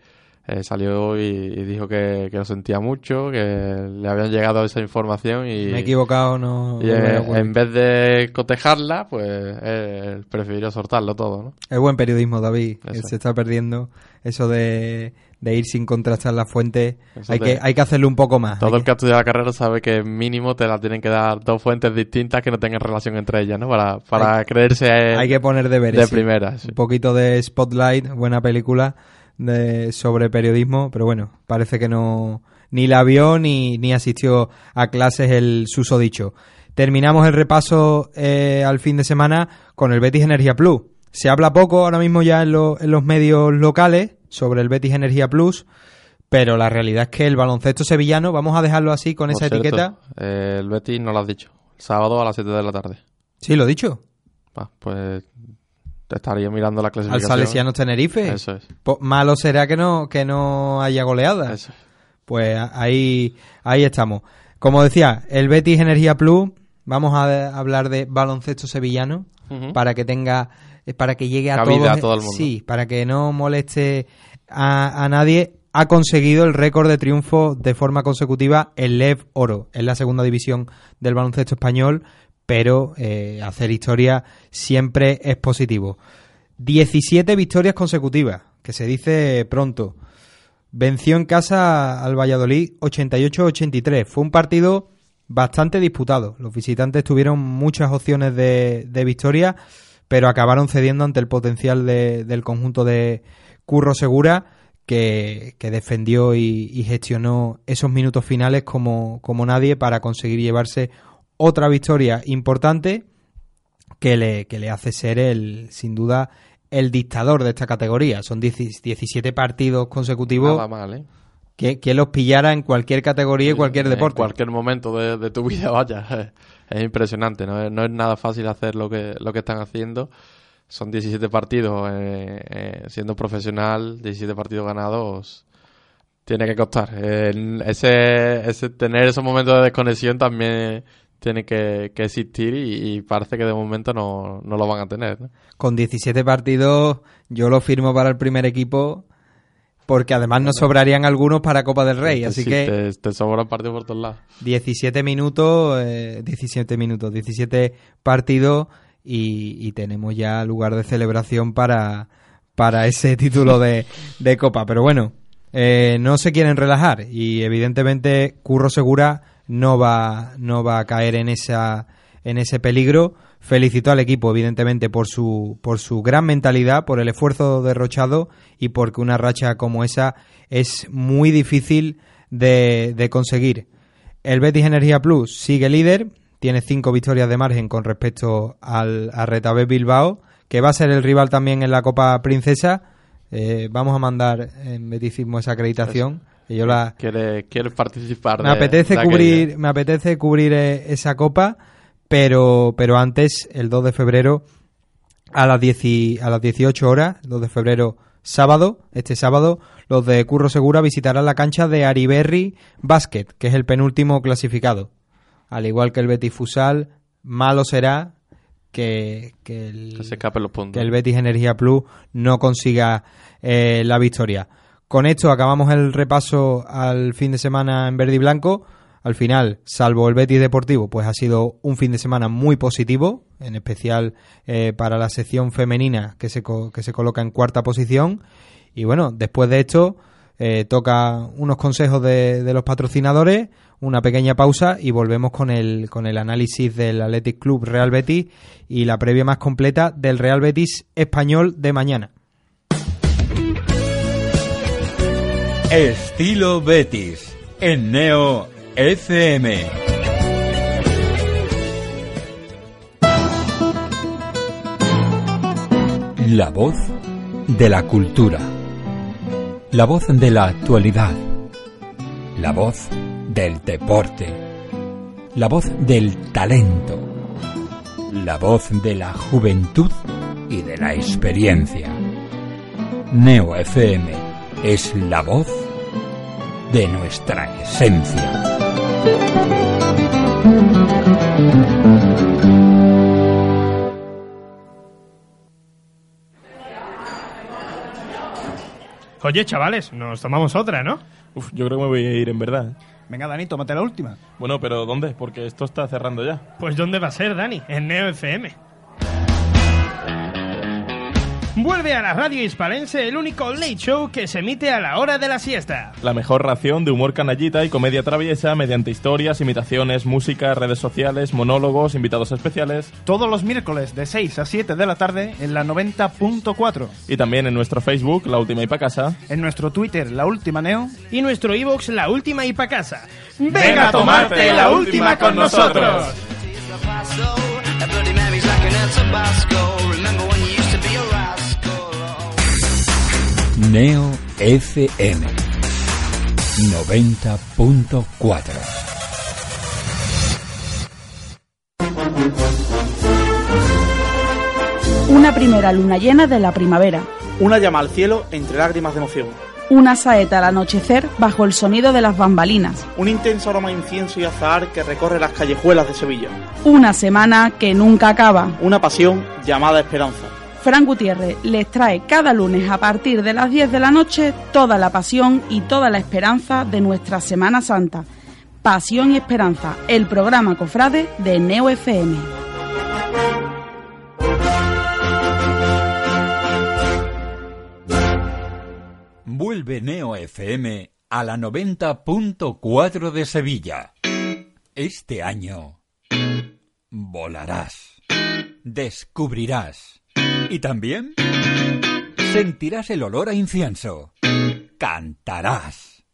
eh, salió y, y dijo que, que lo sentía mucho, que le habían llegado esa información y, Me he equivocado, no... y no eh, en vez de cotejarla, pues eh, prefirió soltarlo todo, ¿no? Es buen periodismo, David. Eso. Se está perdiendo eso de, de ir sin contrastar las fuentes. Eso Hay que, hay que hacerlo un poco más. Todo Hay el que ha estudiado la carrera sabe que mínimo te la tienen que dar dos fuentes distintas que no tengan relación entre ellas, ¿no? Para, para creerse eh, hay que poner deberes. de sí. primera. sí. Un poquito de Spotlight, buena película de, sobre periodismo, pero bueno, parece que no ni la vio ni, ni asistió a clases el susodicho. Terminamos el repaso eh, al fin de semana con el Betis Energía Plus. Se habla poco ahora mismo ya en, lo- en los medios locales sobre el Betis Energía Plus, pero la realidad es que el baloncesto sevillano, vamos a dejarlo así con Por esa cierto, etiqueta. eh, el Betis no lo has dicho. El sábado a las 7 de la tarde. Sí, lo he dicho. Va, pues te estaría mirando la Al clasificación. Salesianos Tenerife. Eso es. Po- malo será que no, que no haya goleada. Eso es. Pues ahí, ahí estamos. Como decía, el Betis Energía Plus, vamos a hablar de baloncesto sevillano para que tenga, eh, para que llegue a todos, a todo el mundo. Sí, para que no moleste a, a nadie. Ha conseguido el récord de triunfo de forma consecutiva el Lev Oro en la segunda división del baloncesto español, pero eh, hacer historia siempre es positivo. 17 victorias consecutivas, que se dice pronto. Venció en casa al Valladolid 88-83. Fue un partido bastante disputado. Los visitantes tuvieron muchas opciones de, de victoria, pero acabaron cediendo ante el potencial de- del conjunto de Curro Segura, que, que defendió y, y gestionó esos minutos finales como, como nadie para conseguir llevarse otra victoria importante que le, que le hace ser el, sin duda, el dictador de esta categoría. Son 10 17 partidos consecutivos Nada mal, ¿eh? que, que los pillara en cualquier categoría y cualquier En deporte. cualquier momento de, de tu vida, (laughs) vaya. Es impresionante, ¿no? Es, no es nada fácil hacer lo que, lo que están haciendo. Son 17 partidos eh, eh, siendo profesional, 17 partidos ganados. Tiene que costar. Eh, ese, ese, tener esos momentos de desconexión también tiene que, que existir y, y parece que de momento no, no lo van a tener. ¿no? Con 17 partidos yo lo firmo para el primer equipo porque además nos sobrarían algunos para Copa del Rey. Así Sí, que Te, te sobran partidos por todos lados. 17 minutos, eh, 17 minutos, 17 partidos y, y tenemos ya lugar de celebración para, para ese (laughs) título de, de Copa. Pero bueno, eh, no se quieren relajar y evidentemente Curro Segura no va, no va a caer en, esa, en ese peligro. Felicito al equipo, evidentemente, por su, por su gran mentalidad, por el esfuerzo derrochado y porque una racha como esa es muy difícil de, de conseguir. El Betis Energía Plus sigue líder, tiene cinco victorias de margen con respecto al a Retabé Bilbao, que va a ser el rival también en la Copa Princesa. Eh, vamos a mandar en Beticismo esa acreditación. Que yo la, Quiere, quiere participar. me de- apetece de cubrir, me apetece cubrir eh, esa copa, pero, pero antes, el 2 de febrero, a las, 10 y- a las 18 horas, el 2 de febrero, sábado, este sábado, los de Curro Segura visitarán la cancha de Ariberri Basket, que es el penúltimo clasificado. Al igual que el Betis Fusal, malo será que, que el, Que se los puntos. que el Betis Energía Plus no consiga eh, la victoria. Con esto acabamos el repaso al fin de semana en verde y blanco. Al final, salvo el Betis Deportivo, pues ha sido un fin de semana muy positivo, en especial eh, para la sección femenina que se, co- que se coloca en cuarta posición. Y bueno, después de esto, eh, toca unos consejos de, de los patrocinadores, una pequeña pausa y volvemos con el, con el análisis del Athletic Club Real Betis y la previa más completa del Real Betis español de mañana. Estilo Betis en Neo FM. La voz de la cultura. La voz de la actualidad. La voz del deporte. La voz del talento. La voz de la juventud y de la experiencia. Neo FM es la voz de nuestra esencia. Oye, chavales, nos tomamos otra, ¿no? Uf, yo creo que me voy a ir en verdad. ¿eh? Venga, Dani, tómate la última. Bueno, pero ¿dónde? Porque esto está cerrando ya. Pues ¿dónde va a ser, Dani? En Neo FM. Vuelve a la radio hispalense el único late show que se emite a la hora de la siesta. La mejor ración de humor canallita y comedia traviesa mediante historias, imitaciones, música, redes sociales, monólogos, invitados especiales Todos los miércoles de 6 a 7 de la tarde en la 90.4. y también en nuestro Facebook, La Última y Pa' Casa. En nuestro Twitter, La Última Neo. Y nuestro iVoox, La Última y Pa' Casa. ¡Ven a tomarte la última con nosotros! Neo FM 90.4 Una primera luna llena de la primavera. Una llama al cielo entre lágrimas de emoción. Una saeta al anochecer bajo el sonido de las bambalinas. Un intenso aroma a incienso y azahar que recorre las callejuelas de Sevilla. Una semana que nunca acaba. Una pasión llamada esperanza. Fran Gutiérrez les trae cada lunes a partir de las 10 de la noche toda la pasión y toda la esperanza de nuestra Semana Santa. Pasión y Esperanza, el programa cofrade de Neo FM. Vuelve Neo FM a la 90.4 de Sevilla. Este año volarás, descubrirás y también sentirás el olor a incienso. Cantarás,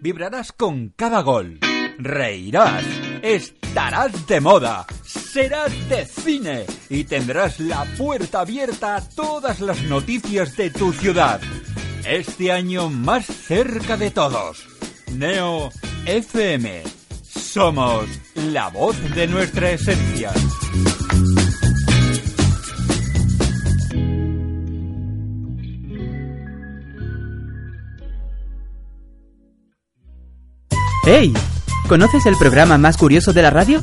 vibrarás con cada gol, reirás, estarás de moda, serás de cine y tendrás la puerta abierta a todas las noticias de tu ciudad. Este año más cerca de todos. Neo FM. Somos la voz de nuestra esencia. ¡Hey! ¿Conoces el programa más curioso de la radio?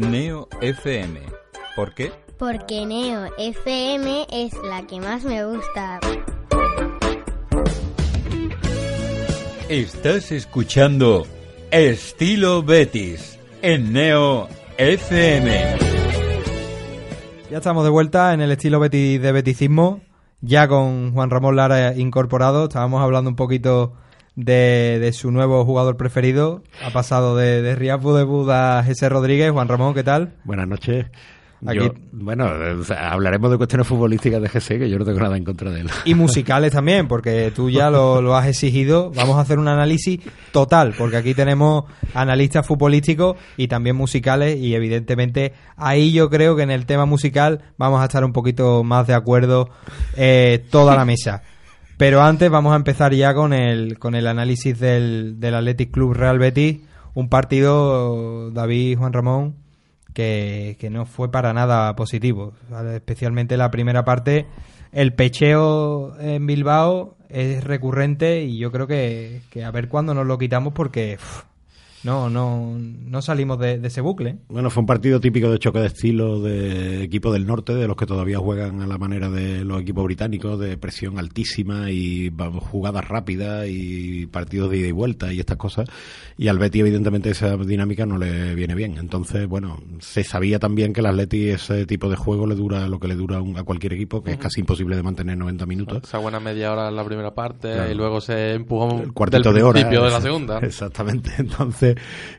Neo FM. ¿Por qué? Porque Neo FM es la que más me gusta. Estás escuchando Estilo Betis en Neo FM. Ya estamos de vuelta en el estilo Betis de beticismo, ya con Juan Ramón Lara incorporado. Estábamos hablando un poquito de, de su nuevo jugador preferido. Ha pasado de, de Riapu de Buda a José Rodríguez. Juan Ramón, ¿qué tal? Buenas noches. Aquí- Yo- bueno, o sea, hablaremos de cuestiones futbolísticas de GC, que yo no tengo nada en contra de él. Y musicales también, porque tú ya lo, lo has exigido. Vamos a hacer un análisis total, porque aquí tenemos analistas futbolísticos y también musicales, y evidentemente ahí yo creo que en el tema musical vamos a estar un poquito más de acuerdo eh, toda la mesa. Pero antes vamos a empezar ya con el, con el análisis del, del Athletic Club Real Betis, un partido, David Juan Ramón, que, que no fue para nada positivo. Especialmente la primera parte. El pecheo en Bilbao es recurrente y yo creo que, que a ver cuándo nos lo quitamos porque no, no, no salimos de, de ese bucle. Bueno, fue un partido típico de choque de estilo de equipo del norte, de los que todavía juegan a la manera de los equipos británicos, de presión altísima y jugadas rápidas y partidos de ida y vuelta y estas cosas. Y al Betis, evidentemente, esa dinámica no le viene bien. Entonces, bueno, se sabía también que el Atleti ese tipo de juego le dura lo que le dura a un- a cualquier equipo, que es casi imposible de mantener 90 minutos. Esa buena media hora en la primera parte Claro. y luego se empujó el cuartito del de hora. principio de la Ex- segunda. (laughs) Exactamente. Entonces,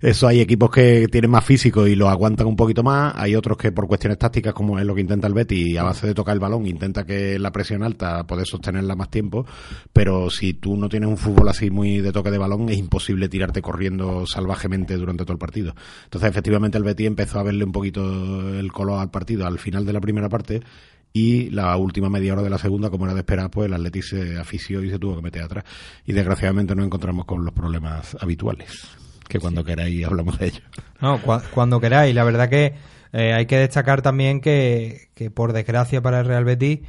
eso hay equipos que tienen más físico y lo aguantan un poquito más. Hay otros que por cuestiones tácticas, como es lo que intenta el Betty, a base de tocar el balón, intenta que la presión alta poder sostenerla más tiempo. Pero si tú no tienes un fútbol así muy de toque de balón, es imposible tirarte corriendo salvajemente durante todo el partido. Entonces, efectivamente, el Betty empezó a verle un poquito el color al partido al final de la primera parte y la última media hora de la segunda, como era de esperar, pues el Atleti se afició y se tuvo que meter atrás. Y desgraciadamente nos encontramos con los problemas habituales, que cuando queráis hablamos de ellos. No, cua- cuando queráis. La verdad que eh, hay que destacar también que, que por desgracia para el Real Betis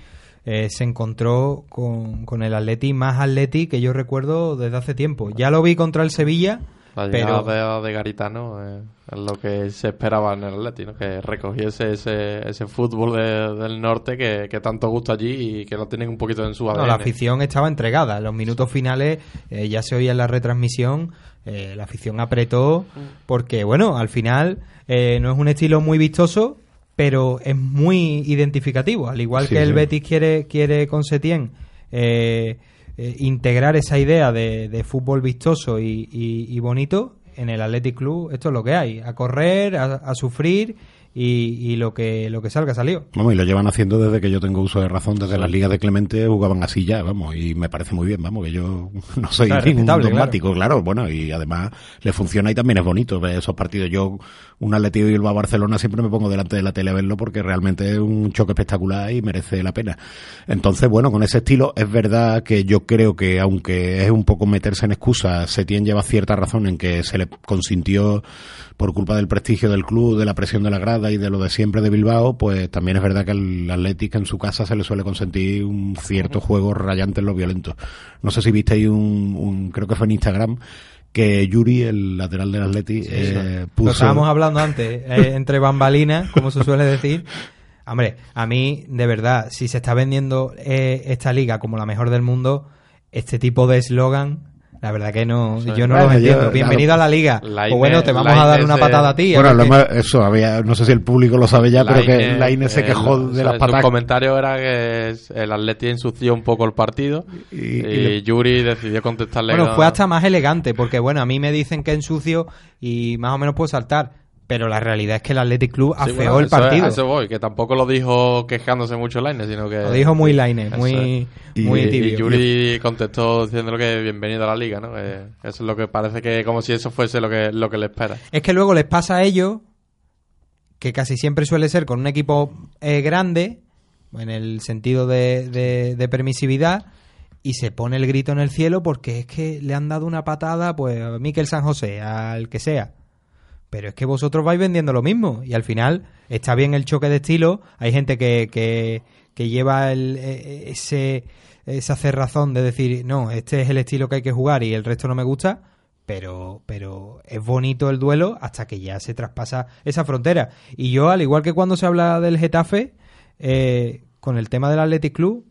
eh, se encontró con, con el Atleti más Atleti que yo recuerdo desde hace tiempo. Ya lo vi contra el Sevilla, La pero llegada de, de Garitano eh, es lo que se esperaba en el Atleti, ¿no? que recogiese ese, ese fútbol de- del norte que, que tanto gusta allí y que lo tienen un poquito en su ADN. no, la afición estaba entregada. En los minutos finales eh, ya se oía en la retransmisión, eh, la afición apretó porque, bueno, al final eh, no es un estilo muy vistoso, pero es muy identificativo. Al igual Sí, que el sí. Betis quiere, quiere con Setién eh, eh, integrar esa idea de, de fútbol vistoso y, y- y bonito, en el Athletic Club esto es lo que hay. A correr, a, a sufrir y, y lo que lo que salga salió. Vamos, y lo llevan haciendo desde que yo tengo uso de razón, desde las ligas de Clemente jugaban así ya, vamos, y me parece muy bien, vamos, que yo (laughs) no soy Claro, ningún dogmático, claro. bueno, y además le funciona y también es bonito ver esos partidos. Yo, un Atleti Bilbao Barcelona siempre me pongo delante de la tele a verlo porque realmente es un choque espectacular y merece la pena. Entonces, bueno, con ese estilo es verdad que yo creo que aunque es un poco meterse en excusas, Setién lleva cierta razón en que se le consintió por culpa del prestigio del club, de la presión de la grada y de lo de siempre de Bilbao, pues también es verdad que al Atlético en su casa se le suele consentir un cierto juego rayante en lo violento. No sé si visteis un, un creo que fue en Instagram, que Yuri, el lateral del Atleti, eh, Lo puso... estábamos hablando antes, eh, entre bambalinas, como se suele decir. Hombre, a mí, de verdad, si se está vendiendo eh, esta liga como la mejor del mundo, este tipo de eslogan, la verdad que no, yo no Bueno, lo yo- entiendo. Bienvenido a la liga. Lainez- o bueno, te vamos a dar una patada a ti. Bueno, eso había, no sé si el público lo sabe ya, pero que Lainez, Laine se quejó de o sea, las Su patadas. comentario era que el Atleti ensució un poco el partido y, y- Yuri decidió contestarle Bueno, fue hasta más elegante, porque bueno, a mí me dicen que ensucio y más o menos puedo saltar. Pero la realidad es que el Athletic Club Sí, afeó bueno, el es- partido. eso voy, que tampoco lo dijo quejándose mucho Lainez, sino que... Lo dijo muy Lainez, Eso muy- es. muy y, tibio. Y Yuri contestó diciéndolo que bienvenido a la liga, ¿no? Que eso es lo que parece que como si eso fuese lo que, lo que le espera. Es que luego les pasa a ellos, que casi siempre suele ser con un equipo eh, grande, en el sentido de, de- de permisividad, y se pone el grito en el cielo porque es que le han dado una patada pues a Miquel San José, al que sea. Pero es que vosotros vais vendiendo lo mismo y al final está bien el choque de estilo. Hay gente que, que, lleva el, eh, ese, esa cerrazón de decir, no, este es el estilo que hay que jugar y el resto no me gusta. Pero, pero es bonito el duelo hasta que ya se traspasa esa frontera. Y yo, al igual que cuando se habla del Getafe, eh, con el tema del Athletic Club,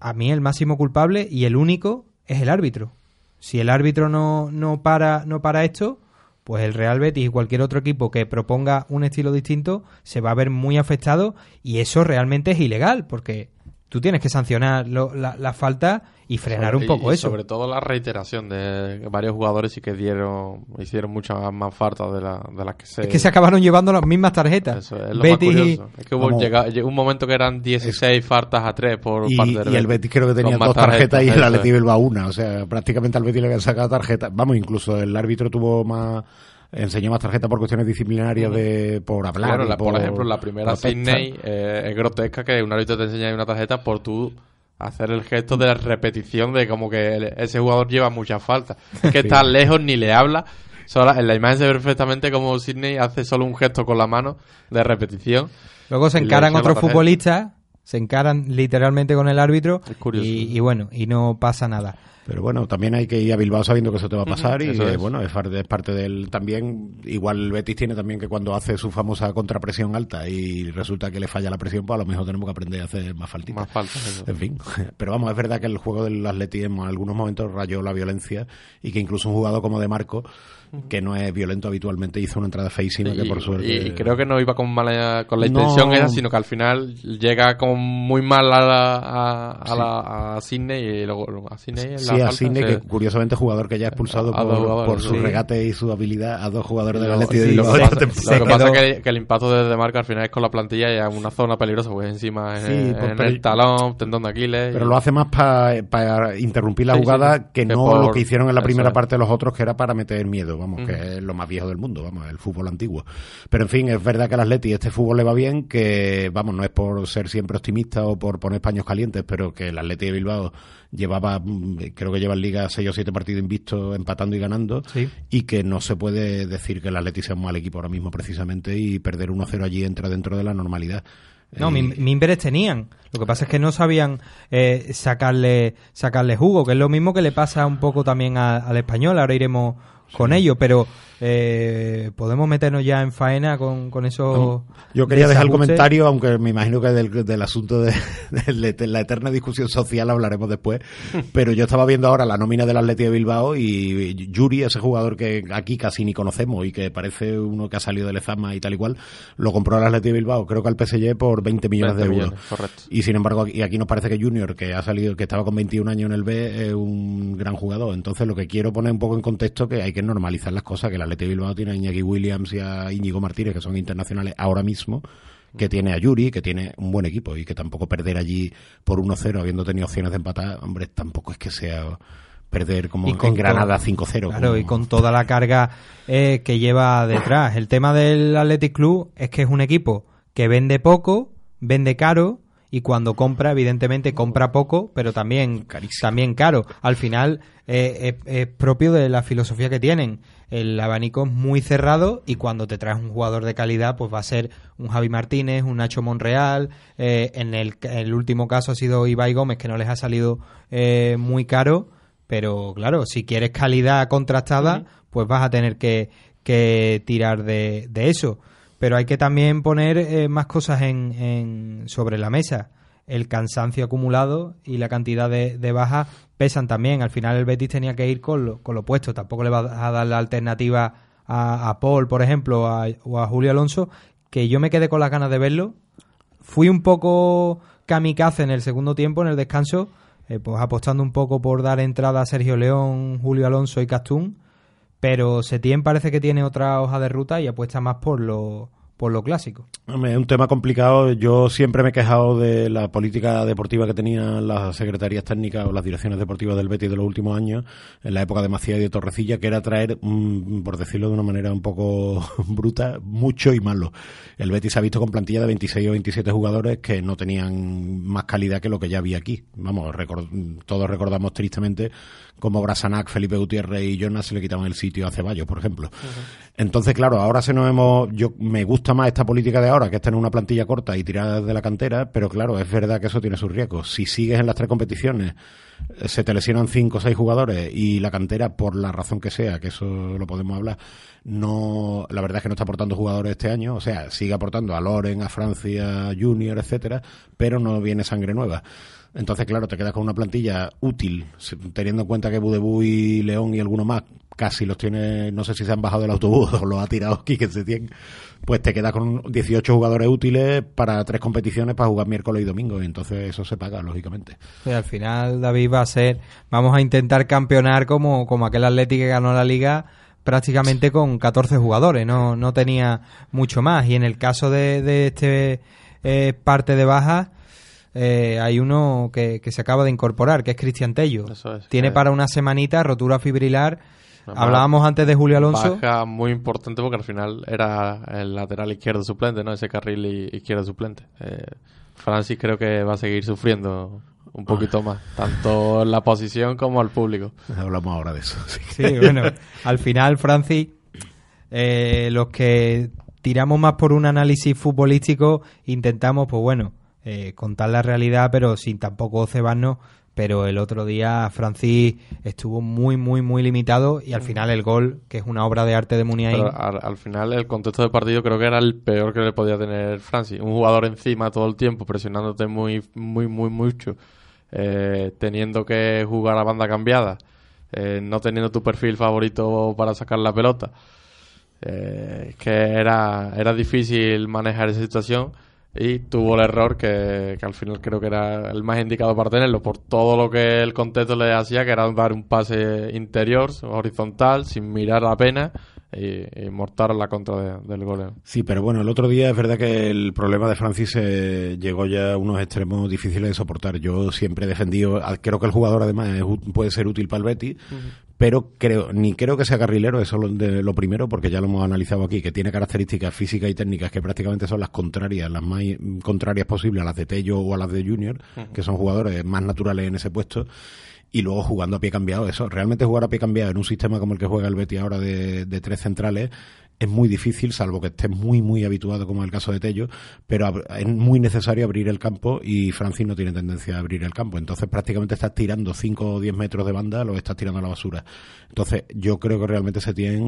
a mí el máximo culpable y el único es el árbitro. Si el árbitro no, no para no para esto, pues el Real Betis y cualquier otro equipo que proponga un estilo distinto se va a ver muy afectado y eso realmente es ilegal porque tú tienes que sancionar lo- la, la falta y frenar un poco y eso. Sobre todo la reiteración de varios jugadores y que dieron hicieron muchas más faltas de, la- de las que se... Es que se acabaron llevando las mismas tarjetas. Eso es lo Betis más curioso. Es que hubo llegó un momento que eran 16 faltas a 3 por Y, parte del y el Betis creo que tenía dos tarjetas y el Atleti. Bilbao una. O sea, prácticamente al Betis le habían sacado tarjetas. Vamos, incluso el árbitro tuvo más... Enseñó más tarjetas por cuestiones disciplinarias de por hablar. Claro, la- por, ejemplo, la primera. Sydney eh, es grotesca que un árbitro te enseña una tarjeta por tú hacer el gesto de la repetición de como que el- ese jugador lleva muchas faltas. Es que Sí. está lejos ni le habla. Solo, en la imagen se ve perfectamente como Sidney hace solo un gesto con la mano de repetición. Luego se encaran otros tarjeta. futbolistas, se encaran literalmente con el árbitro curioso. y, y bueno, y no pasa nada. Pero bueno, también hay que ir a Bilbao sabiendo que eso te va a pasar y eh, es. bueno, es parte, es parte del también, igual Betis tiene también que cuando hace su famosa contrapresión alta y resulta que le falla la presión, pues a lo mejor tenemos que aprender a hacer más faltitas. Más faltas. eso. En fin, (laughs) pero vamos, es verdad que el juego del Atleti en algunos momentos rayó la violencia y que incluso un jugador como De Marco, que no es violento habitualmente, hizo una entrada feísima que por suerte... y creo que no iba con mala con la No. intención esa, sino que al final llega como muy mal a la, a, a la- a Sydney y luego a Sydney en la Sí, a Sidney, que curiosamente jugador que ya ha expulsado por, por su sí. regate y su habilidad a dos jugadores del Lo, Atleti de sí, Bilbao lo que esta pasa, es que, que el impacto de, de marca al final es con la plantilla y es una zona peligrosa, porque es encima en, Sí, en pues, pero- el talón, tendón de Aquiles. Pero y- lo hace más para interrumpir la jugada sí. que, Que no por- lo que hicieron en la primera es. parte de los otros, que era para meter miedo, vamos, que es lo más viejo del mundo, vamos, el fútbol antiguo. Pero en fin, es verdad que al Atleti este fútbol le va bien, que vamos, no es por ser siempre optimista o por poner paños calientes, pero que el Atleti de Bilbao llevaba, mm, creo que lleva en Liga seis o siete partidos invictos, empatando y ganando, Sí. y que no se puede decir que el Atleti sea un mal equipo ahora mismo precisamente y perder 1-0 allí entra dentro de la normalidad. No, Eh, Mim- Mimberes tenían. Lo que pasa es que no sabían eh, sacarle sacarle jugo, que es lo mismo que le pasa un poco también al español. Ahora iremos con ello, pero eh, podemos meternos ya en faena con, con eso. Yo quería dejar el comentario, aunque me imagino que del, del asunto de, (laughs) de- de la eterna discusión social hablaremos después, (laughs) pero yo estaba viendo ahora la nómina del Atleti de Bilbao y Yuri, ese jugador que aquí casi ni conocemos y que parece uno que ha salido del Ezama y tal y cual, lo compró el Atleti de Bilbao, creo que al PSG por 20 millones 20 de euros. millones, correcto. Y sin embargo, aquí, y aquí nos parece que Junior, que ha salido, que estaba con 21 años en el B, es un gran jugador. Entonces, lo que quiero poner un poco en contexto que hay que normalizar las cosas, que el Atleti Bilbao tiene a Iñaki Williams y a Íñigo Martínez, que son internacionales ahora mismo, que tiene a Yuri, que tiene un buen equipo y que tampoco perder allí por 1-0 habiendo tenido opciones de empatar, hombre, tampoco es que sea perder como Y con en Granada todo- 5-0. Claro, como- y con toda la carga eh, que lleva detrás. El tema del Athletic Club es que es un equipo que vende poco, vende caro y cuando compra, evidentemente compra poco, pero también, también caro. Al final eh, es, es propio de la filosofía que tienen. El abanico es muy cerrado y cuando te traes un jugador de calidad, pues va a ser un Javi Martínez, un Nacho Monreal. eh, en, el, en el último caso ha sido Ibai Gómez, que no les ha salido eh, muy caro. Pero claro, si quieres calidad contrastada, pues vas a tener que, que tirar de, de eso. Pero hay que también poner eh, más cosas en, en- sobre la mesa. El cansancio acumulado y la cantidad de, de bajas pesan también. Al final el Betis tenía que ir con lo, con lo puesto. Tampoco le va a dar la alternativa a, a Paul, por ejemplo, a- o a Julio Alonso, que yo me quedé con las ganas de verlo. Fui un poco kamikaze en el segundo tiempo, en el descanso, eh, pues apostando un poco por dar entrada a Sergio León, Julio Alonso y Castún, pero Setién parece que tiene otra hoja de ruta y apuesta más por lo, por lo clásico. Es un tema complicado. Yo siempre me he quejado de la política deportiva que tenían las secretarías técnicas o las direcciones deportivas del Betis de los últimos años, en la época de Macías y de Torrecilla, que era traer, mm, por decirlo de una manera un poco (laughs) bruta, mucho y malo. El Betis se ha visto con plantilla de 26 o 27 jugadores que no tenían más calidad que lo que ya había aquí. Vamos, record- todos recordamos tristemente cómo Brasanac, Felipe Gutiérrez y Jonas se le quitaban el sitio a Ceballos, por ejemplo. Entonces, claro, ahora se nos hemos. Yo me gusta más esta política de ahora, que es tener una plantilla corta y tirar de la cantera, pero claro, es verdad que eso tiene sus riesgos. Si sigues en las tres competiciones, eh, se te lesionan cinco o seis jugadores y la cantera, por la razón que sea, que eso lo podemos hablar, no, la verdad es que no está aportando jugadores este año, o sea, sigue aportando a Loren, a Francia, Junior, etcétera, pero no viene sangre nueva. Entonces, claro, te quedas con una plantilla útil, se- teniendo en cuenta que Budebú y León y alguno más casi los tiene, no sé si se han bajado del autobús (laughs) o los ha tirado Quique Setién, pues te quedas con 18 jugadores útiles para tres competiciones para jugar miércoles y domingo, y entonces eso se paga, lógicamente. Al final, David, va a ser. Vamos a intentar campeonar como, como aquel Atleti que ganó la liga prácticamente con 14 jugadores, no, no tenía mucho más. Y en el caso de, de este eh, parte de bajas, eh, hay uno que, que se acaba de incorporar, que es Cristian Tello. Eso es, Tiene que- para una semanita rotura fibrilar. Además, Hablábamos antes de Julio Alonso. Baja muy importante porque al final era el lateral izquierdo suplente, ¿no? Ese carril izquierdo suplente. Eh, Francis creo que va a seguir sufriendo un poquito más, tanto en la posición como al público. Hablamos ahora de eso. Sí, bueno, al final, Francis, eh, los que tiramos más por un análisis futbolístico, intentamos, pues bueno, eh, contar la realidad, pero sin tampoco cebarnos. Pero el otro día Francis estuvo muy, muy, muy limitado y al final el gol, que es una obra de arte de Muniain, Pero al, al final el contexto del partido creo que era el peor que le podía tener Francis. Un jugador encima todo el tiempo, presionándote muy, muy, muy mucho, eh, teniendo que jugar a banda cambiada, eh, no teniendo tu perfil favorito para sacar la pelota. Eh, es que era, era difícil manejar esa situación y tuvo el error que, que al final creo que era el más indicado para tenerlo por todo lo que el contexto le hacía, que era dar un pase interior, horizontal, sin mirar apenas y, y mortar la contra de- del gol. Sí, pero bueno, el otro día es verdad que el problema de Francis eh, llegó ya a unos extremos difíciles de soportar. Yo siempre he defendido, creo que el jugador además es puede ser útil para el Betis, pero creo ni creo que sea carrilero, eso es lo, de- lo primero, porque ya lo hemos analizado aquí, que tiene características físicas y técnicas que prácticamente son las contrarias, las más contrarias posibles a las de Tello o a las de Junior, que son jugadores más naturales en ese puesto. Y luego jugando a pie cambiado, eso, realmente jugar a pie cambiado en un sistema como el que juega el Betis ahora de, de tres centrales es muy difícil, salvo que estés muy, muy habituado, como es el caso de Tello, pero es muy necesario abrir el campo y Francis no tiene tendencia a abrir el campo. Entonces prácticamente estás tirando 5 o 10 metros de banda, lo estás tirando a la basura. Entonces yo creo que realmente se tiene,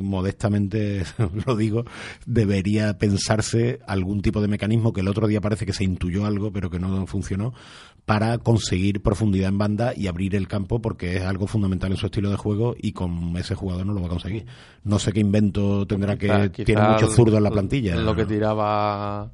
modestamente (laughs) lo digo, debería pensarse algún tipo de mecanismo que el otro día parece que se intuyó algo, pero que no funcionó, para conseguir profundidad en banda y abrir el campo porque es algo fundamental en su estilo de juego y con ese jugador no lo va a conseguir. No sé qué invento tendrá que Quizá- tiene mucho zurdo en la plantilla. Lo que tiraba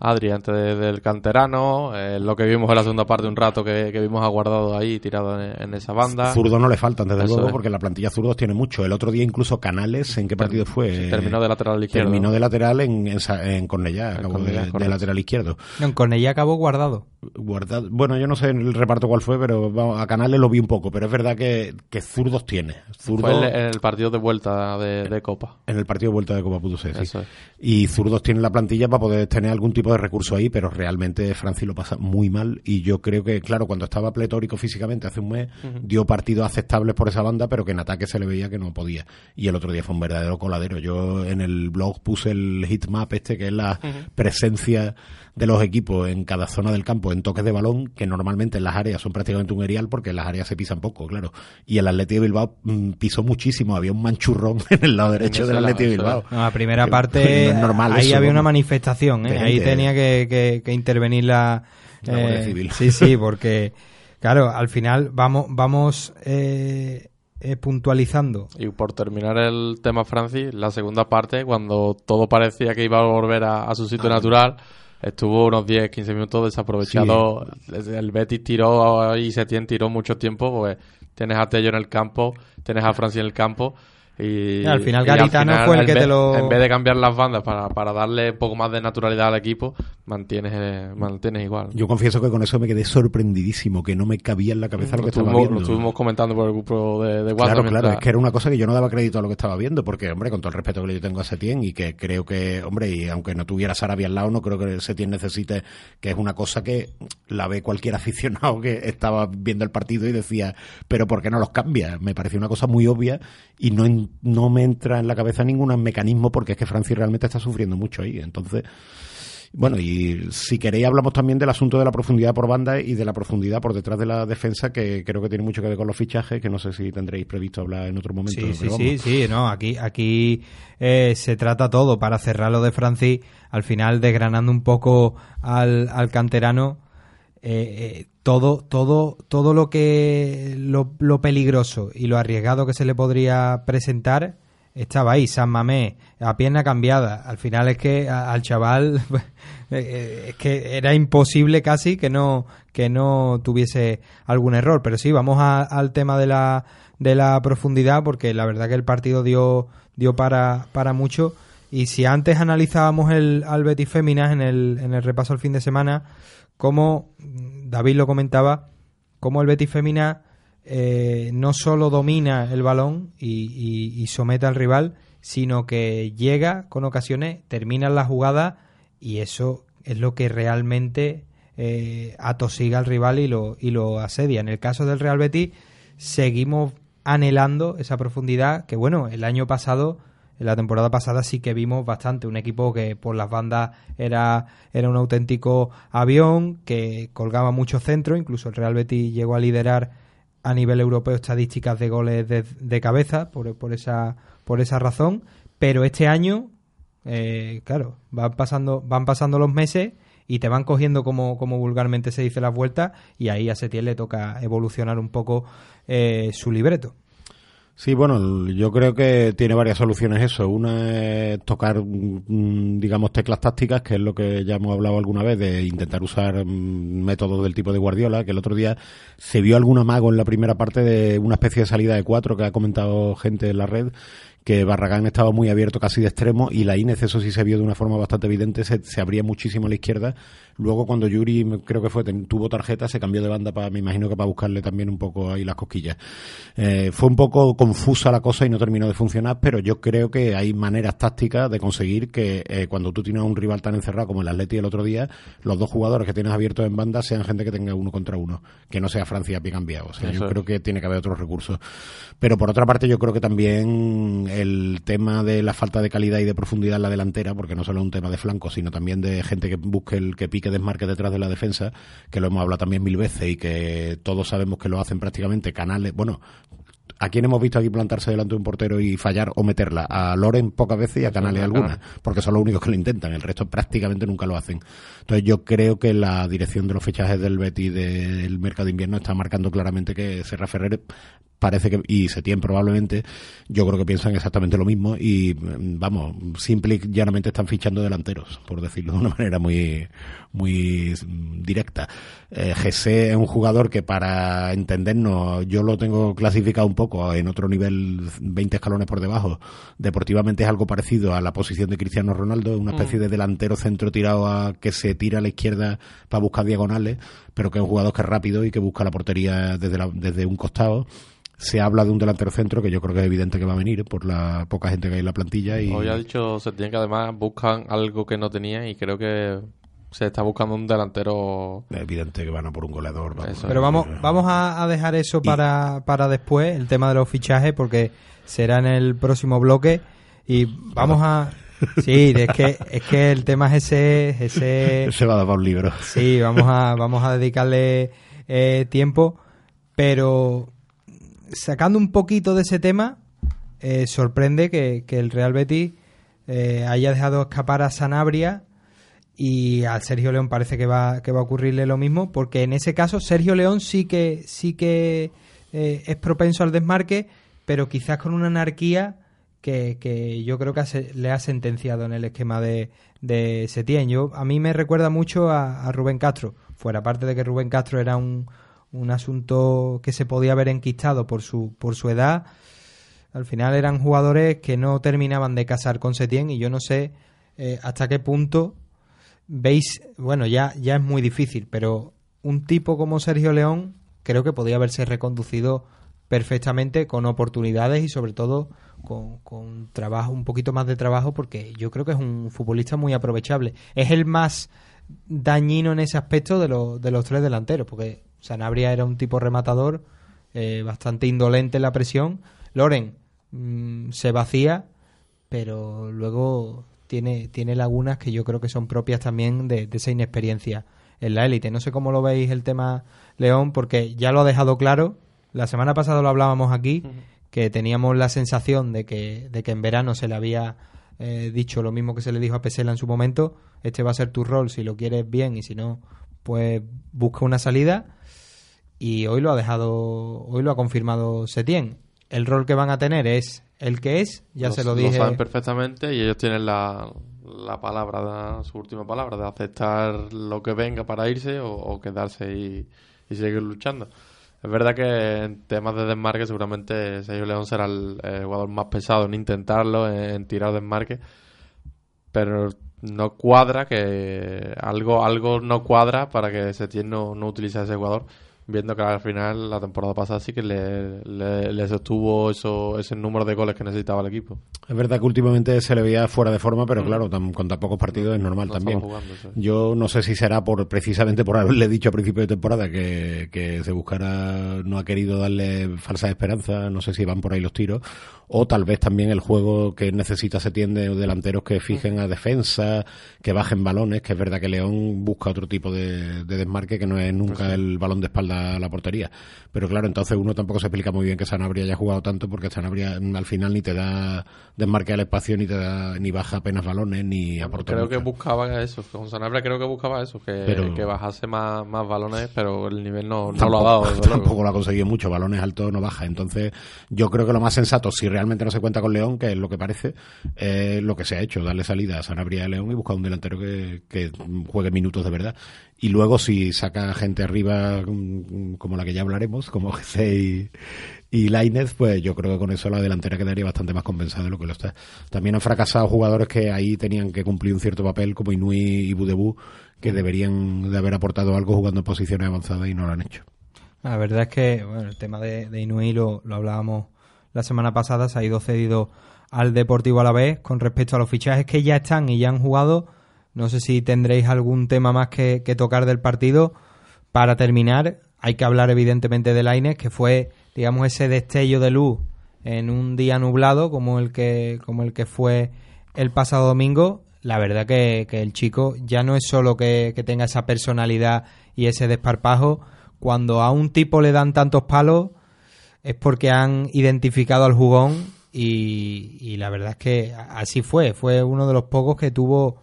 Adri antes de- del canterano, eh, lo que vimos en la segunda parte un rato que, que vimos aguardado ahí tirado en, en esa banda. Zurdos no le faltan, desde Eso luego, es. porque la plantilla zurdos tiene mucho. El otro día incluso Canales, ¿en qué partido fue? sí, terminó de lateral izquierdo. Terminó de lateral en, en, en Cornellá, acabó Cornellá, de- lateral izquierdo. No, con ella acabó guardado. Guardado. Bueno, yo no sé en el reparto cuál fue, pero vamos, a Canales lo vi un poco, pero es verdad que, que zurdos tiene. Fue en, en el partido de vuelta de, de Copa. en el partido de vuelta de Copa pudo ser, sí. Eso es. Y zurdos tiene la plantilla para poder tener algún tipo de recurso ahí, pero realmente Francis lo pasa muy mal y yo creo que, claro, cuando estaba pletórico físicamente hace un mes, dio partidos aceptables por esa banda, pero que en ataque se le veía que no podía. Y el otro día fue un verdadero coladero. Yo en el blog puse el hitmap este, que es la presencia de los equipos en cada zona del campo en toques de balón, que normalmente en las áreas son prácticamente un erial porque en las áreas se pisan poco, claro. Y el Atleti de Bilbao mm, pisó muchísimo, había un manchurrón (laughs) en el lado derecho del Atleti de Bilbao. No, la primera Que parte, no es normal ahí eso, había una manifestación, ¿eh? Ahí tenía que, que- que intervenir la, eh, Civil. Sí, sí, (laughs) porque, claro, al final vamos, vamos eh, eh, puntualizando. Y por terminar el tema Francis, la segunda parte, cuando todo parecía que iba a volver a, a su sitio Ah. natural, estuvo unos 10-15 minutos desaprovechado. El Betis tiró y Setién tiró mucho tiempo, pues tienes a Tello en el campo, tienes a Francis en el campo. Y, Y al final Garitano fue el que te lo- En vez de cambiar las bandas para, para darle un poco más de naturalidad al equipo, mantienes, eh, mantienes igual. Yo confieso que con eso me quedé sorprendidísimo, que no me cabía en la cabeza lo que estaba viendo. lo estuvimos comentando por el grupo de, de WhatsApp. Claro, claro, mientras- es que era una cosa que yo no daba crédito a lo que estaba viendo, porque, hombre, con todo el respeto que yo tengo a Setién y que creo que, hombre, y aunque no tuviera Sarabia al lado, no creo que Setién necesite, que es una cosa que la ve cualquier (laughs) aficionado que estaba viendo el partido y decía, pero ¿por qué no los cambia? Me pareció una cosa muy obvia y no, en- no me entra en la cabeza ningún mecanismo porque es que Francis realmente está sufriendo mucho ahí. Entonces, bueno, y si queréis hablamos también del asunto de la profundidad por banda y de la profundidad por detrás de la defensa, que creo que tiene mucho que ver con los fichajes, que no sé si tendréis previsto hablar en otro momento. Sí, sí, sí, no, aquí, aquí eh, se trata todo para cerrar lo de Francis, al final desgranando un poco al, al canterano. Eh, todo, todo, todo lo que lo, lo peligroso y lo arriesgado que se le podría presentar estaba ahí, San Mamé, a pierna cambiada. Al final es que al chaval (laughs) eh, es que era imposible casi que no que no tuviese algún error. Pero sí, vamos al tema de la de la profundidad porque la verdad que el partido dio dio para para mucho. Y si antes analizábamos el al Betis Féminas en el, en el repaso al fin de semana, como David lo comentaba, como el Betis Fémina eh, no solo domina el balón y, somete al rival, sino que llega con ocasiones, termina la jugada y eso es lo que realmente eh, atosiga al rival y lo, y lo asedia. En el caso del Real Betis, seguimos anhelando esa profundidad que, bueno, el año pasado, la temporada pasada sí que vimos bastante. Un equipo que por las bandas era, era un auténtico avión, que colgaba mucho centro, incluso el Real Betis llegó a liderar a nivel europeo estadísticas de goles de, de cabeza por, por esa por esa razón pero este año eh, claro van pasando van pasando los meses y te van cogiendo como, como vulgarmente se dice las vueltas y ahí a Setién le toca evolucionar un poco eh, su libreto Sí, bueno, yo creo que tiene varias soluciones eso. Una es tocar, mm, digamos, teclas tácticas, que es lo que ya hemos hablado alguna vez, de intentar usar mm, métodos del tipo de Guardiola, que el otro día se vio algún amago en la primera parte de una especie de salida de cuatro que ha comentado gente en la red, que Barragán estaba muy abierto casi de extremo y la Inés, eso sí se vio de una forma bastante evidente, se, se abría muchísimo a la izquierda. Luego cuando Yuri, me- creo que fue, tuvo tarjeta, se cambió de banda para, me imagino que para buscarle también un poco ahí las cosquillas. Eh, fue un poco confusa la cosa y no terminó de funcionar, pero yo creo que hay maneras tácticas de conseguir que eh, cuando tú tienes a un rival tan encerrado como el Atleti el otro día, los dos jugadores que tienes abiertos en banda sean gente que tenga uno contra uno, que no sea Francia pie cambiado. O sea, Eso yo es. creo que tiene que haber otros recursos. Pero por otra parte, yo creo que también el tema de la falta de calidad y de profundidad en la delantera, porque no solo es un tema de flanco, sino también de gente que busque el que pique desmarque detrás de la defensa, que lo hemos hablado también mil veces y que todos sabemos que lo hacen prácticamente canales, bueno, ¿A quién hemos visto aquí plantarse delante de un portero y fallar o meterla? A Loren pocas veces y a Canales algunas, porque son los únicos que lo intentan, el resto prácticamente nunca lo hacen. Entonces yo creo que la dirección de los fichajes del Betis del mercado de invierno está marcando claramente que Serra Ferrer parece que, y Setién probablemente, yo creo que piensan exactamente lo mismo y vamos, simple y llanamente están fichando delanteros, por decirlo de una (laughs) manera muy, muy directa. Eh, Jesse es un jugador que para entendernos, yo lo tengo clasificado un poco en otro nivel 20 escalones por debajo. Deportivamente es algo parecido a la posición de Cristiano Ronaldo, una especie Mm. de delantero centro tirado a que se tira a la izquierda para buscar diagonales, pero que es un jugador que es rápido y que busca la portería desde, la- desde un costado. Se habla de un delantero centro que yo creo que es evidente que va a venir por la poca gente que hay en la plantilla y Hoy ha dicho Setién que además buscan algo que no tenía y creo que se está buscando un delantero. es evidente que van a por un goleador. vamos. Pero vamos, vamos a, a dejar eso para, para después, el tema de los fichajes, porque será en el próximo bloque. Y vamos a. Sí, es que, es que el tema es ese. ese (laughs) Se va a dar para un libro. Sí, vamos a, vamos a dedicarle eh, tiempo. Pero sacando un poquito de ese tema, eh, sorprende que, el Real Betis eh, haya dejado escapar a Sanabria y al Sergio León parece que va, que va a ocurrirle lo mismo, porque en ese caso Sergio León sí que, sí que eh, es propenso al desmarque, pero quizás con una anarquía que, que yo creo que le ha sentenciado en el esquema de, de Setién. Yo, a mí me recuerda mucho a, a Rubén Castro, fuera parte de que Rubén Castro era un, un asunto que se podía haber enquistado por su, por su edad. Al final eran jugadores que no terminaban de casar con Setién y yo no sé eh, hasta qué punto veis, bueno, ya, ya es muy difícil, pero un tipo como Sergio León creo que podía haberse reconducido perfectamente con oportunidades y sobre todo con, con trabajo, un poquito más de trabajo porque yo creo que es un futbolista muy aprovechable. Es el más dañino en ese aspecto de, los de los tres delanteros porque Sanabria era un tipo rematador eh, bastante indolente en la presión. Loren mm, se vacía, pero luego tiene, tiene lagunas que yo creo que son propias también de, de esa inexperiencia en la élite. No sé cómo lo veis el tema León, porque ya lo ha dejado claro. La semana pasada lo hablábamos aquí, que teníamos la sensación de que, de que en verano se le había eh, dicho lo mismo que se le dijo a Pesela en su momento. Este va a ser tu rol si lo quieres bien y si no, pues busca una salida y hoy lo ha dejado, hoy lo ha confirmado Setien. El rol que van a tener es el que es, ya Lo- se lo dije. saben perfectamente y ellos tienen la, la palabra, su última palabra, de aceptar lo que venga para irse o, o quedarse y, y seguir luchando. Es verdad que en temas de desmarque seguramente Sergio León será el, jugador más pesado en intentarlo, en, en tirar desmarque, pero no cuadra que algo algo no cuadra para que Setién no, no utilice a ese jugador viendo que al final la temporada pasada sí que le, le, le sostuvo eso, ese número de goles que necesitaba el equipo. Es verdad que últimamente se le veía fuera de forma, pero claro, tan- con tan pocos partidos es normal No también. estaba jugando, sí. Yo no sé si será por precisamente por haberle dicho a principio de temporada que, que se buscara, no ha querido darle falsas esperanzas, no sé si van por ahí los tiros, o tal vez también el juego que necesita se tiende delanteros que fijen a defensa, que bajen balones, que es verdad que León busca otro tipo de, de desmarque que no es nunca Pues sí. el balón de espalda a la portería. Pero claro, entonces uno tampoco se explica muy bien que Sanabria haya jugado tanto porque Sanabria al final ni te da desmarque al espacio, ni te da, ni baja apenas balones, ni aporta Creo que buscaba eso, con Sanabria creo que buscaba eso, que, Pero- que bajase más, más balones, pero el nivel no, no tampoco, lo ha dado. (laughs) tampoco lo ha conseguido mucho, balones altos no baja. Entonces, yo creo que lo más sensato, si realmente no se cuenta con León, que es lo que parece, lo que se ha hecho, darle salida a Sanabria y León y buscar un delantero que, juegue minutos de verdad. Y luego, si saca gente arriba, mm, como la que ya hablaremos, como (laughs) GC y, y Lainez, pues yo creo que con eso la delantera quedaría bastante más compensada de lo que lo está. También han fracasado jugadores que ahí tenían que cumplir un cierto papel, como Inui y Budebú, que deberían de haber aportado algo jugando en posiciones avanzadas y no lo han hecho. La verdad es que bueno, el tema de, de Inui lo, lo hablábamos la semana pasada, se ha ido cedido al Deportivo a la vez con respecto a los fichajes que ya están y ya han jugado. No sé si tendréis algún tema más que, que tocar del partido. Para terminar, hay que hablar evidentemente de Lainez, que fue, digamos, ese destello de luz en un día nublado como el que, como el que fue el pasado domingo. La verdad que, que el chico ya no es solo que, que tenga esa personalidad y ese desparpajo. Cuando a un tipo le dan tantos palos es porque han identificado al jugón y, y la verdad es que así fue. Fue uno de los pocos que tuvo,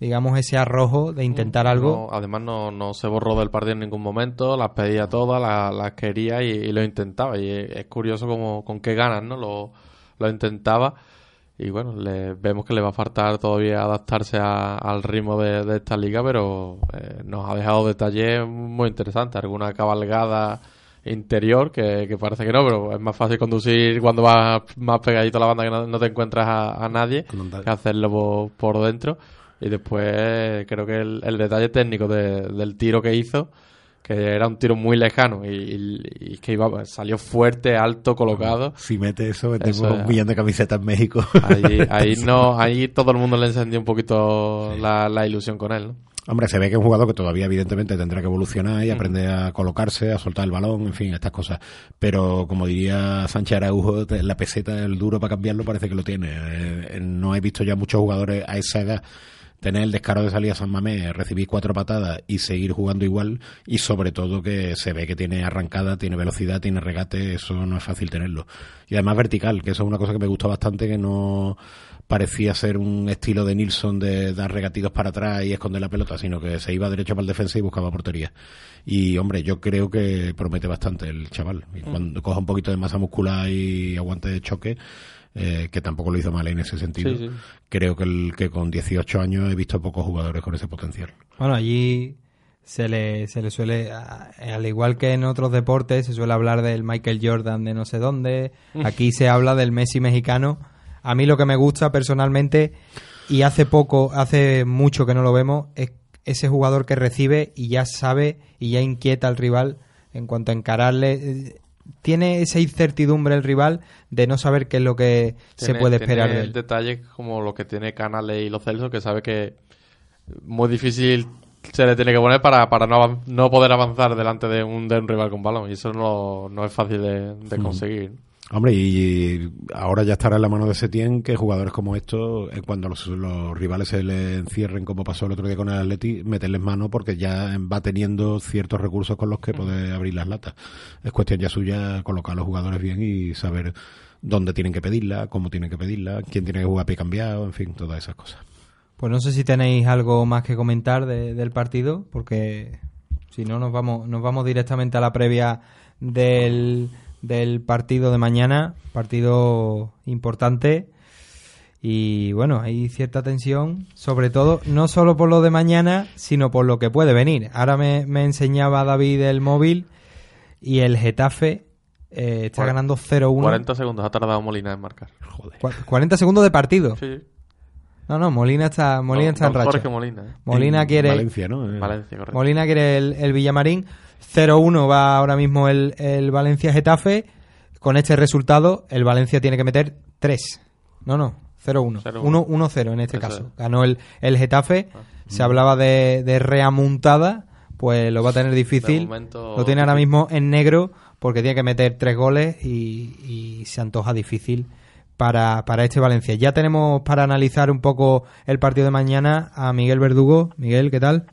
digamos, ese arrojo de intentar algo. No, además no, no se borró del partido en ningún momento, las pedía todas, las, las quería y, y lo intentaba. Y es, es curioso como con qué ganas ¿no? lo, lo intentaba. Y bueno, le, vemos que le va a faltar todavía adaptarse a- al ritmo de, de esta liga, pero eh, nos ha dejado detalles muy interesantes. Alguna cabalgada interior que, que parece que no, pero es más fácil conducir cuando vas más pegadito a la banda que no, no te encuentras a, a nadie que hacerlo por, por dentro. Y después creo que el, el detalle técnico de- del tiro que hizo, que era un tiro muy lejano y, y- y que iba salió fuerte, alto, colocado. Si mete eso, metemos un millón de camisetas en México. Ahí, ahí (laughs) no, ahí todo el mundo le encendió un poquito la, la ilusión con él, ¿no? Hombre, se ve que es un jugador que todavía evidentemente tendrá que evolucionar y aprender a colocarse, a soltar el balón, en fin, estas cosas. Pero como diría Sánchez Araujo, la peseta, el duro para cambiarlo parece que lo tiene. Eh, eh, no he visto ya muchos jugadores a esa edad tener el descaro de salir a San Mamés, recibir cuatro patadas y seguir jugando igual y sobre todo que se ve que tiene arrancada, tiene velocidad, tiene regate, eso no es fácil tenerlo. Y además vertical, que eso es una cosa que me gusta bastante, que no parecía ser un estilo de Nilsson de dar regatidos para atrás y esconder la pelota, sino que se iba derecho para el defensa y buscaba portería. Y hombre, yo creo que promete bastante el chaval. Y cuando coja un poquito de masa muscular y aguante de choque, eh, que tampoco lo hizo mal en ese sentido, Sí, sí. creo que, el, que con 18 años he visto pocos jugadores con ese potencial. Bueno, allí se le, se le suele, al igual que en otros deportes, se suele hablar del Michael Jordan de no sé dónde. Mm. Aquí se habla del Messi mexicano. A mí lo que me gusta personalmente, y hace poco, hace mucho que no lo vemos, es ese jugador que recibe y ya sabe y ya inquieta al rival en cuanto a encararle. Eh, Tiene esa incertidumbre el rival de no saber qué es lo que se puede esperar tiene de él. detalles como lo que tiene Canales y los Celso, que sabe que muy difícil se le tiene que poner para, para no, avan- no poder avanzar delante de un, de un rival con balón. Y eso no, no es fácil de, de Mm. Hombre, y ahora ya estará en la mano de Setién que jugadores como estos, eh, cuando los, los rivales se le encierren, como pasó el otro día con el Atleti, meterles mano porque ya va teniendo ciertos recursos con los que puede abrir las latas. Es cuestión ya suya colocar a los jugadores bien y saber dónde tienen que pedirla, cómo tienen que pedirla, quién tiene que jugar pie cambiado, en fin, todas esas cosas. Pues no sé si tenéis algo más que comentar de- del partido, porque Si no, nos vamos, nos vamos directamente a la previa del, del partido de mañana, partido importante. Y bueno, hay cierta tensión, sobre todo, no solo por lo de mañana, sino por lo que puede venir. Ahora me, me enseñaba David el móvil y el Getafe eh, está ganando 0-1. 40 segundos ha tardado Molina en marcar. Joder. 40 segundos de partido. Sí. No, no, Molina está, Molina No, está en racha. Jorge Molina, ¿eh? Molina En quiere. Valencia, ¿no? Eh, Valencia, correcto. Molina quiere el, el Villamarín. 0-1 va ahora mismo el, el Valencia Getafe. Con este resultado, el Valencia tiene que meter 3. No, no, 0-1. 0-1. 1 1-0 en este Eso caso. es. Ganó el, el Getafe. Ah. Se hablaba de, de reamuntada. Pues lo va a tener difícil. momento, lo tiene ahora mismo en negro porque tiene que meter tres goles y, y se antoja difícil para, para este Valencia. Ya tenemos para analizar un poco el partido de mañana a Miguel Verdugo. Miguel, ¿qué tal?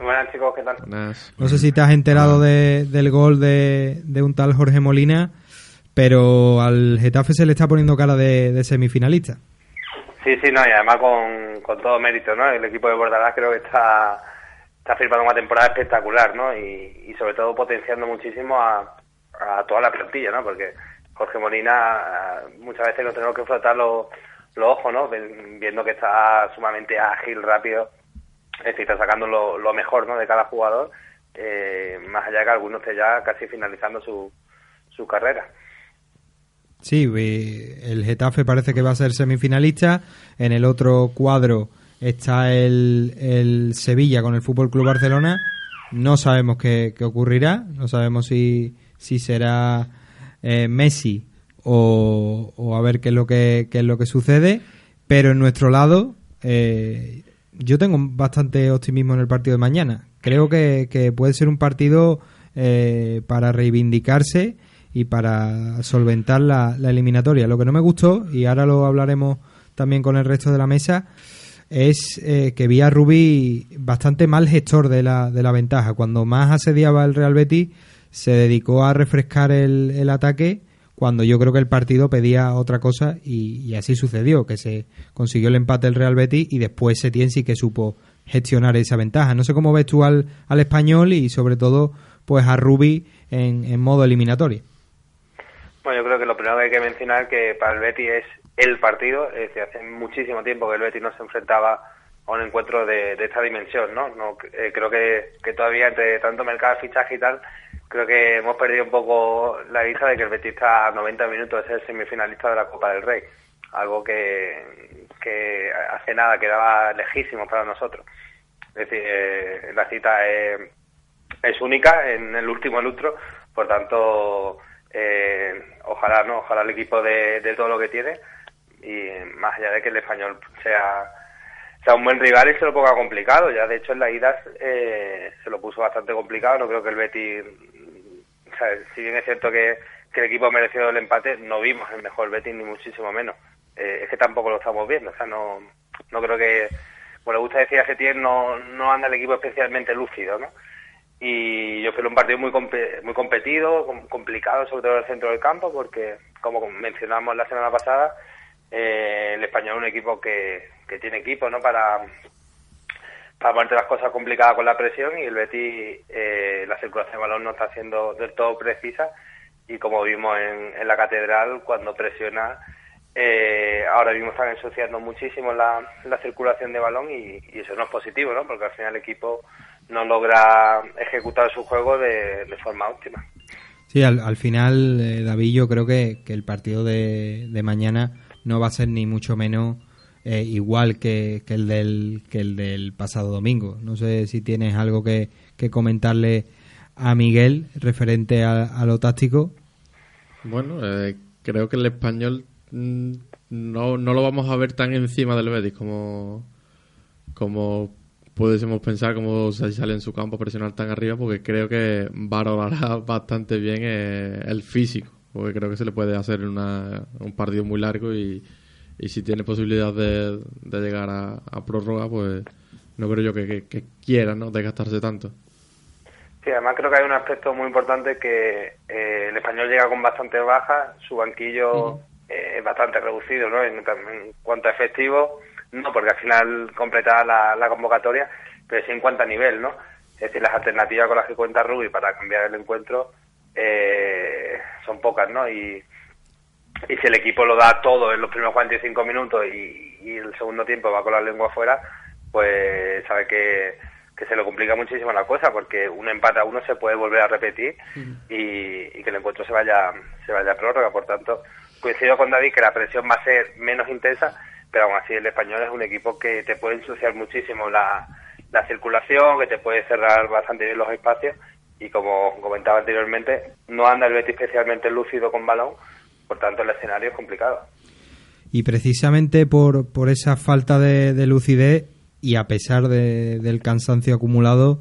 Buenas chicos, ¿qué tal? No sé si te has enterado de- del gol de, de un tal Jorge Molina, pero al Getafe se le está poniendo cara de, de semifinalista. Sí, sí, no, y además con, con todo mérito, ¿no? El equipo de Bordalás creo que está, está firmando una temporada espectacular, ¿no? Y, y sobre todo potenciando muchísimo a, a toda la plantilla, ¿no? Porque Jorge Molina ah, muchas veces nos tenemos que frotar los, los ojos, ¿no? Viendo que está sumamente ágil, rápido, es está sacando lo, lo mejor, ¿no? De cada jugador, eh, más allá que algunos esté ya casi finalizando su, su carrera. Sí, el Getafe parece que va a ser semifinalista. En el otro cuadro está el, el Sevilla con el Fútbol Club Barcelona. No sabemos qué, qué ocurrirá. No sabemos si, si será eh, Messi o, o a ver qué es lo que, qué es lo que sucede. Pero en nuestro lado, eh, yo tengo bastante optimismo en el partido de mañana. Creo que, que puede ser un partido eh, para reivindicarse y para solventar la, la eliminatoria. Lo que no me gustó, y ahora lo hablaremos también con el resto de la mesa, es eh, que vi a Rubí bastante mal gestor de la, de la ventaja. Cuando más asediaba el Real Betis, se dedicó a refrescar el, el ataque cuando yo creo que el partido pedía otra cosa y, así sucedió, que se consiguió el empate el Real Betis y después Setién sí que supo gestionar esa ventaja. No sé cómo ves tú al, al español y sobre todo pues a Rubí en, en modo eliminatorio. Bueno, yo creo que lo primero que hay que mencionar que para el Betis es el partido, es hace muchísimo tiempo que el Betis no se enfrentaba a un encuentro de, de esta dimensión, ¿no? no eh, creo que, que todavía entre tanto mercado de fichaje y tal, creo que hemos perdido un poco la vista de que el Betis está a 90 minutos de ser semifinalista de la Copa del Rey, algo que, hace nada quedaba lejísimo para nosotros. Es decir, eh, la cita es, es única en el último lustro, por tanto, eh, ojalá no, ojalá el equipo de, de todo lo que tiene y más allá de que el español sea sea un buen rival y se lo ponga complicado. Ya de hecho en la ida eh, se lo puso bastante complicado. No creo que el Betis, si bien es cierto que, que el equipo mereció el empate, no vimos el mejor Betis ni muchísimo menos. Eh, es que tampoco lo estamos viendo. O sea, no, no creo que, como le gusta decir a Setién, no, no anda el equipo especialmente lúcido, ¿no? Y yo creo un partido muy compe- muy competido, com- complicado, sobre todo en el centro del campo, porque, como mencionamos la semana pasada, eh, el español es un equipo que, que tiene equipo, ¿no? Para, para ponerte las cosas complicadas con la presión y el Betis, eh, la circulación de balón no está siendo del todo precisa y como vimos en, en la catedral, cuando presiona, eh, ahora mismo están ensuciando muchísimo la, la circulación de balón y, eso no es positivo, ¿no? Porque al final el equipo no logra ejecutar su juego de, forma óptima. Sí, al, al final, eh, David, yo creo que, que el partido de mañana no va a ser ni mucho menos eh, igual que, que el del, que el del pasado domingo. No sé si tienes algo que, que comentarle a Miguel referente a, a lo táctico. Bueno, eh, creo que el español mm, no, no lo vamos a ver tan encima del Betis como, como pudiésemos pensar como si sale en su campo presionar tan arriba porque creo que valorará (laughs) bastante bien eh, el físico porque creo que se le puede hacer una, un partido muy largo y, y si tiene posibilidad de, de llegar a, a prórroga pues no creo yo que, que, que quiera ¿no? desgastarse tanto Sí, además creo que hay un aspecto muy importante que eh, el español llega con bastante baja, su banquillo eh, es bastante reducido, ¿no? En, en cuanto a efectivo, no porque al final completaba la, la convocatoria, pero sí en cuanto a nivel, ¿no? Es decir, las alternativas con las que cuenta Rubí para cambiar el encuentro eh, son pocas, ¿no? Y, y si el equipo lo da todo en los primeros 45 minutos y, y el segundo tiempo va con la lengua afuera, pues sabe que, que se le complica muchísimo la cosa porque un empate a uno se puede volver a repetir y, y que el encuentro se vaya se vaya a prórroga. Por tanto, coincido con David que la presión va a ser menos intensa, pero aún así el español es un equipo que te puede ensuciar muchísimo la, la circulación, que te puede cerrar bastante bien los espacios y como comentaba anteriormente, no anda el Betis especialmente lúcido con balón, por tanto el escenario es complicado. Y precisamente por, por esa falta de, de lucidez y a pesar de- del cansancio acumulado,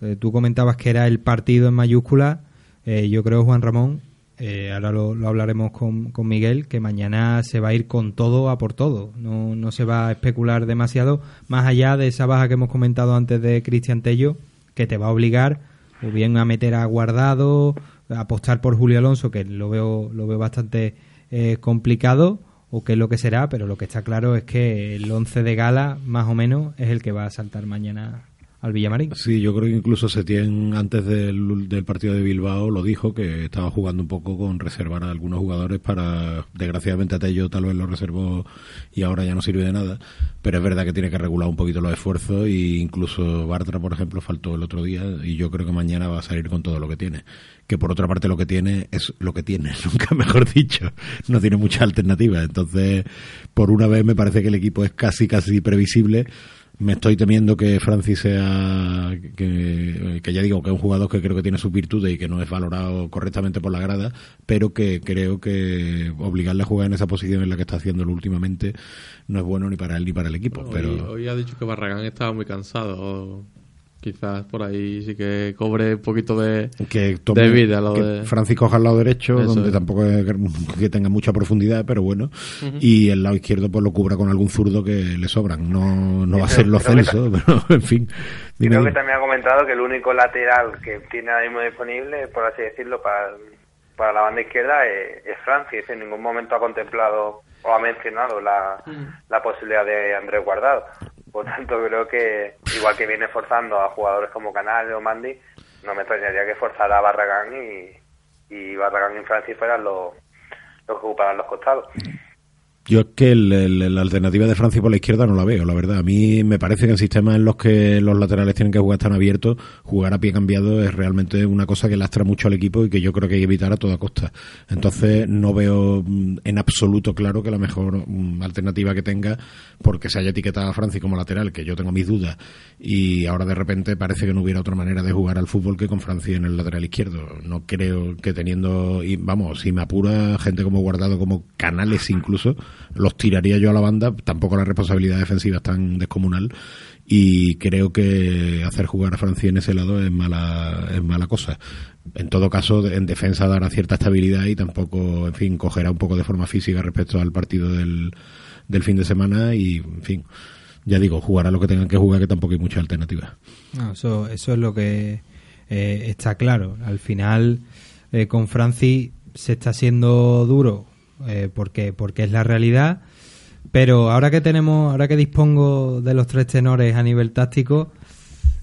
eh, tú comentabas que era el partido en mayúscula. eh, yo creo, Juan Ramón, eh, ahora lo, lo hablaremos con, con Miguel, que mañana se va a ir con todo a por todo. No, no se va a especular demasiado, más allá de esa baja que hemos comentado antes de Cristian Tello, que te va a obligar o bien a meter a Guardado, apostar por Julio Alonso, que lo veo, lo veo bastante eh, complicado, o qué es lo que será, pero lo que está claro es que el 11 de gala, más o menos, es el que va a saltar mañana al Villamarín. Sí, yo creo que incluso Setién antes del, partido de Bilbao lo dijo que estaba jugando un poco con reservar a algunos jugadores para, desgraciadamente a Tello tal vez lo reservó y ahora ya no sirve de nada, pero es verdad que tiene que regular un poquito los esfuerzos y incluso Bartra, por ejemplo, faltó el otro día y yo creo que mañana va a salir con todo lo que tiene. Que por otra parte lo que tiene es lo que tiene, (laughs) nunca mejor dicho, no tiene mucha alternativa. Entonces, por una vez me parece que el equipo es casi, casi previsible. Me estoy temiendo que Francis sea, que, que ya digo que es un jugador que creo que tiene sus virtudes y que no es valorado correctamente por la grada, pero que creo que obligarle a jugar en esa posición en la que está haciéndolo últimamente no es bueno ni para él ni para el equipo. Pero hoy ha dicho que Barragán estaba muy cansado. Quizás por ahí sí que cobre un poquito de, que tome- de vida lo que de... Francis coja el lado derecho, Eso donde es. tampoco es que tenga mucha profundidad, pero bueno, y el lado izquierdo pues lo cubra con algún zurdo que le sobran. No, no va a ser lo creo que Celso, pero (laughs) en fin. Dime, Creo que también ha comentado que el único lateral que tiene ahora mismo disponible, por así decirlo, para, para la banda izquierda es, es Francis. En ningún momento ha contemplado o ha mencionado la, la posibilidad de Andrés Guardado. Por tanto, creo que igual que viene forzando a jugadores como Canales o Mandy, no me extrañaría que forzara a Barragán y, Barragán y Francis fueran los, los que ocuparan los costados. Yo es que el- la alternativa de Francis por la izquierda no la veo, la verdad. A mí me parece que en sistemas en los que los laterales tienen que jugar tan abiertos, jugar a pie cambiado es realmente una cosa que lastra mucho al equipo y que yo creo que hay que evitar a toda costa. Entonces no veo mm, en absoluto claro que la mejor mm, alternativa que tenga, porque se haya etiquetado a Francis como lateral, que yo tengo mis dudas, y ahora de repente parece que no hubiera otra manera de jugar al fútbol que con Francis en el lateral izquierdo. No creo que teniendo, y vamos, si me apura gente como Guardado, como Canales incluso, los tiraría yo a la banda, tampoco la responsabilidad defensiva es tan descomunal y creo que hacer jugar a Francia en ese lado es mala es mala cosa. En todo caso, en defensa dará cierta estabilidad y tampoco, en fin, cogerá un poco de forma física respecto al partido del, del fin de semana y, en fin, ya digo, jugará lo que tengan que jugar, que tampoco hay mucha alternativa. Eso, eso es lo que eh, está claro. Al final, eh, con Francis se está haciendo duro eh, porque, porque es la realidad. Pero ahora que tenemos, ahora que dispongo de los tres tenores a nivel táctico,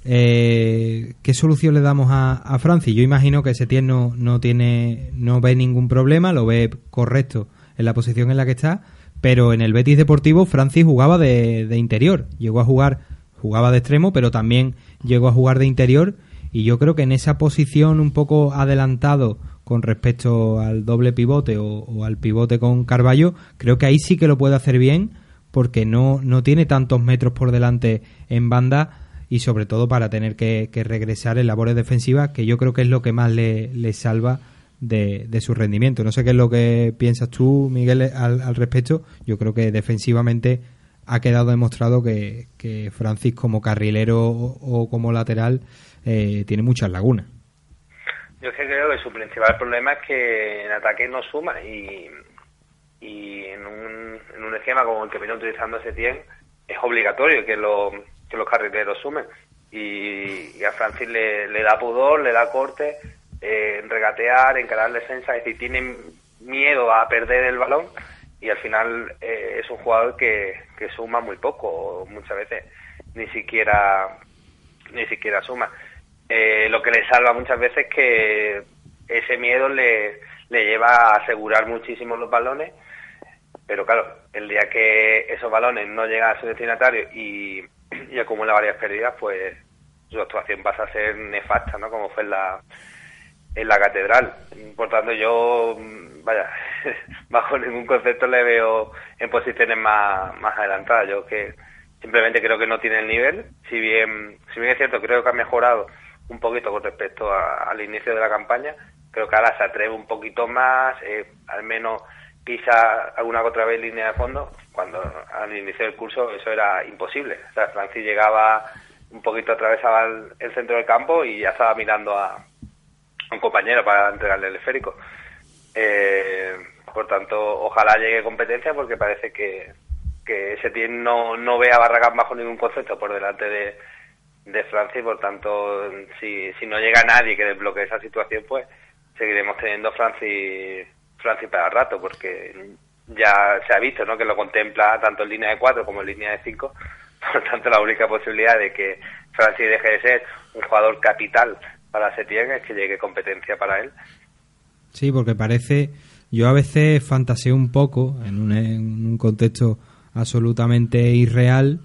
eh, ¿qué solución le damos a, a Francis? Yo imagino que Setién no, no tiene, no ve ningún problema, lo ve correcto en la posición en la que está, pero en el Betis Deportivo Francis jugaba de, de interior, llegó a jugar, jugaba de extremo, pero también llegó a jugar de interior y yo creo que en esa posición un poco adelantado con respecto al doble pivote o, o al pivote con Carballo, creo que ahí sí que lo puede hacer bien porque no, no tiene tantos metros por delante en banda y sobre todo para tener que, regresar en labores defensivas, que yo creo que es lo que más le, le salva de, de su rendimiento. No sé qué es lo que piensas tú, Miguel, al, al respecto. Yo creo que defensivamente ha quedado demostrado que, que Francis como carrilero o, o como lateral eh, tiene muchas lagunas. Yo es que creo que su principal problema es que en ataque no suma y, en, un, en un esquema como el que viene utilizando Setién es obligatorio que, lo, que los carrileros sumen y, a Francis le, le da pudor, le da corte eh, en regatear, encarar defensa, es decir, tiene miedo a perder el balón y al final eh, es un jugador que, que suma muy poco, muchas veces ni siquiera ni siquiera suma. Eh, lo que le salva muchas veces es que ese miedo le, le lleva a asegurar muchísimo los balones, pero claro, el día que esos balones no llegan a su destinatario y, (clears throat) y acumula varias pérdidas, pues su actuación pasa a ser nefasta, ¿no? Como fue en la, en la catedral. Por tanto, yo, mm, vaya, (laughs) bajo ningún concepto le veo en posiciones más, más adelantadas. Yo que simplemente creo que no tiene el nivel. Si bien, si bien es cierto, creo que ha mejorado un poquito con respecto al inicio de la campaña. Creo que ahora se atreve un poquito más, eh, al menos pisa alguna otra vez línea de fondo, cuando al inicio del curso eso era imposible. O sea, Francis llegaba un poquito, atravesaba el, el centro del campo y ya estaba mirando a, un compañero para entregarle el esférico. Eh, por tanto, ojalá llegue competencia porque parece que, que team no, no ve a Barragán bajo ningún concepto por delante de, de Francia y por tanto, si, si no llega nadie que desbloquee esa situación, pues seguiremos teniendo Francis, Francis para rato porque ya se ha visto ¿no? que lo contempla tanto en línea de 4 como en línea de 5. (laughs) Por tanto, la única posibilidad de que Francis deje de ser un jugador capital para Setién es que llegue competencia para él. Sí, porque parece, yo a veces fantaseo un poco en un, en un contexto absolutamente irreal,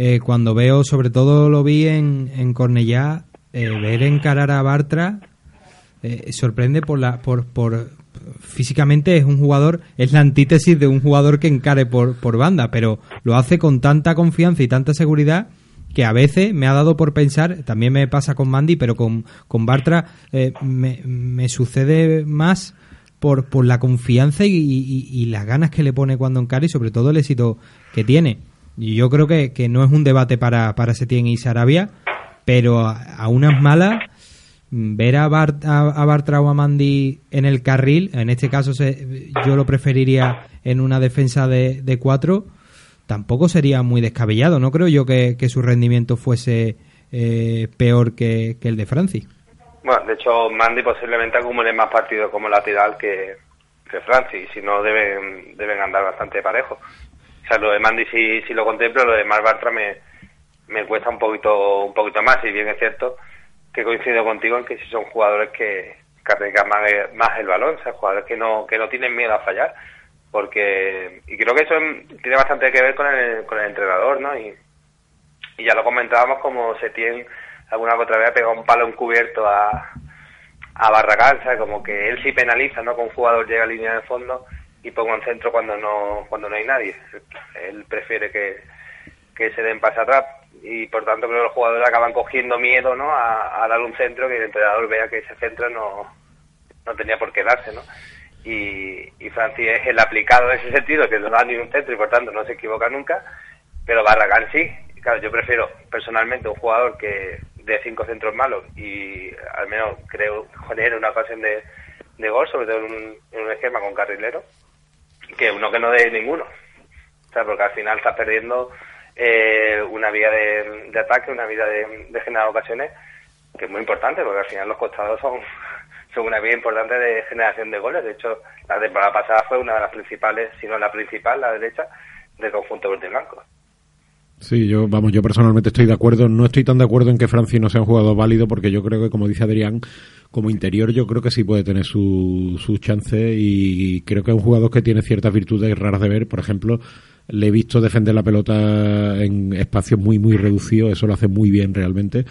eh, cuando veo, sobre todo lo vi en, en Cornellá, eh, ver encarar a Bartra, eh, sorprende por la, por, por, físicamente es un jugador, es la antítesis de un jugador que encare por, por banda, pero lo hace con tanta confianza y tanta seguridad que a veces me ha dado por pensar, también me pasa con Mandy, pero con, con Bartra eh, me, me sucede más por, por la confianza y, y- y las ganas que le pone cuando encara y sobre todo el éxito que tiene. Yo creo que, que no es un debate para, para Setién y Sarabia, pero a, unas malas, mm, ver a, Bart, a, a Bartra o a Mandy en el carril, en este caso se- yo lo preferiría en una defensa de, de cuatro, tampoco sería muy descabellado. No creo yo que, que su rendimiento fuese eh, peor que, que el de Francis. Bueno, de hecho, Mandy posiblemente acumule más partidos como lateral que, que Francis, si no, deben, deben andar bastante parejos. O sea, lo de Mandy sí, sí lo contemplo, lo de Mar Bartra me, me cuesta un poquito, un poquito más, y bien es cierto que coincido contigo en que si son jugadores que, que arriesgan más, más el balón, o sea, jugadores que no, que no tienen miedo a fallar, porque, y creo que eso tiene bastante que ver con el, con el entrenador, ¿no? Y, y ya lo comentábamos como Setién alguna otra vez ha pegado un palo encubierto a, a Barragán, ¿sabes? Como que él sí penaliza, ¿no? Con un jugador llega a línea de fondo y ponga un centro cuando no cuando no hay nadie. Él prefiere que, que se den pase atrás y por tanto creo que los jugadores acaban cogiendo miedo, ¿no? A, darle un centro que el entrenador vea que ese centro no, no tenía por qué darse, ¿no? Y, y Francis es el aplicado en ese sentido, que no da ni un centro y por tanto no se equivoca nunca, pero Barragán sí. Claro, yo prefiero personalmente un jugador que de cinco centros malos y al menos creo genere una ocasión de, de gol, sobre todo en un, en un esquema con carrilero, que uno que no dé ninguno. O sea, porque al final estás perdiendo eh, una vía de, ataque, una vía de, de generar ocasiones, que es muy importante, porque al final los costados son, (laughs) son una vía importante de generación de goles. De hecho, la temporada pasada fue una de las principales, si no la principal, la derecha, del conjunto verde blanco. Sí, yo, vamos, yo personalmente estoy de acuerdo. No estoy tan de acuerdo en que Francis no sea un jugador válido, porque yo creo que, como dice Adrián, como interior yo creo que sí puede tener su- sus chances y creo que es un jugador que tiene ciertas virtudes raras de ver. Por ejemplo, le he visto defender la pelota en espacios muy, muy reducidos. Eso lo hace muy bien realmente.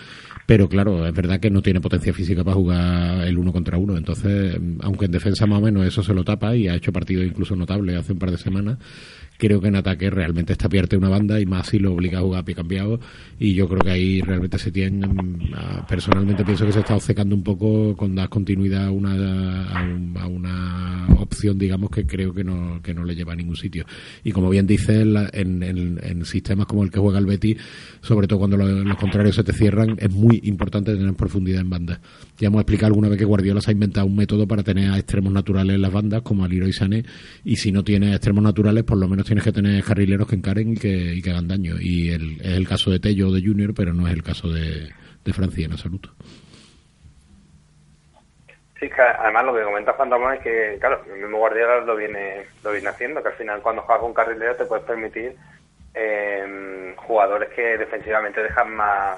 Pero claro, es verdad que no tiene potencia física para jugar el uno contra uno. Entonces, aunque en defensa más o menos eso se lo tapa y ha hecho partidos incluso notables hace un par de semanas, creo que en ataque realmente está pierde una banda y más si lo obliga a jugar a pie cambiado. Y yo creo que ahí realmente se tiene personalmente pienso que se está obcecando un poco con dar continuidad a una a, un- a una opción digamos que creo que no que no le lleva a ningún sitio. Y como bien dices la- en, en- en sistemas como el que juega el Betis sobre todo cuando lo- los contrarios se te cierran es muy importante tener profundidad en bandas. Ya hemos explicado alguna vez que Guardiola se ha inventado un método para tener a extremos naturales en las bandas como a Leroy Sané y si no tienes extremos naturales por lo menos tienes que tener carrileros que encaren y que, y que hagan daño. Y el- es el caso de Tello o de Junior pero no es el caso de, de Francia en absoluto. Sí, que además lo que comenta Ramón es que, claro, el mismo Guardiola lo viene, lo viene haciendo, que al final cuando juegas con carrilero te puedes permitir eh, jugadores que defensivamente dejan más,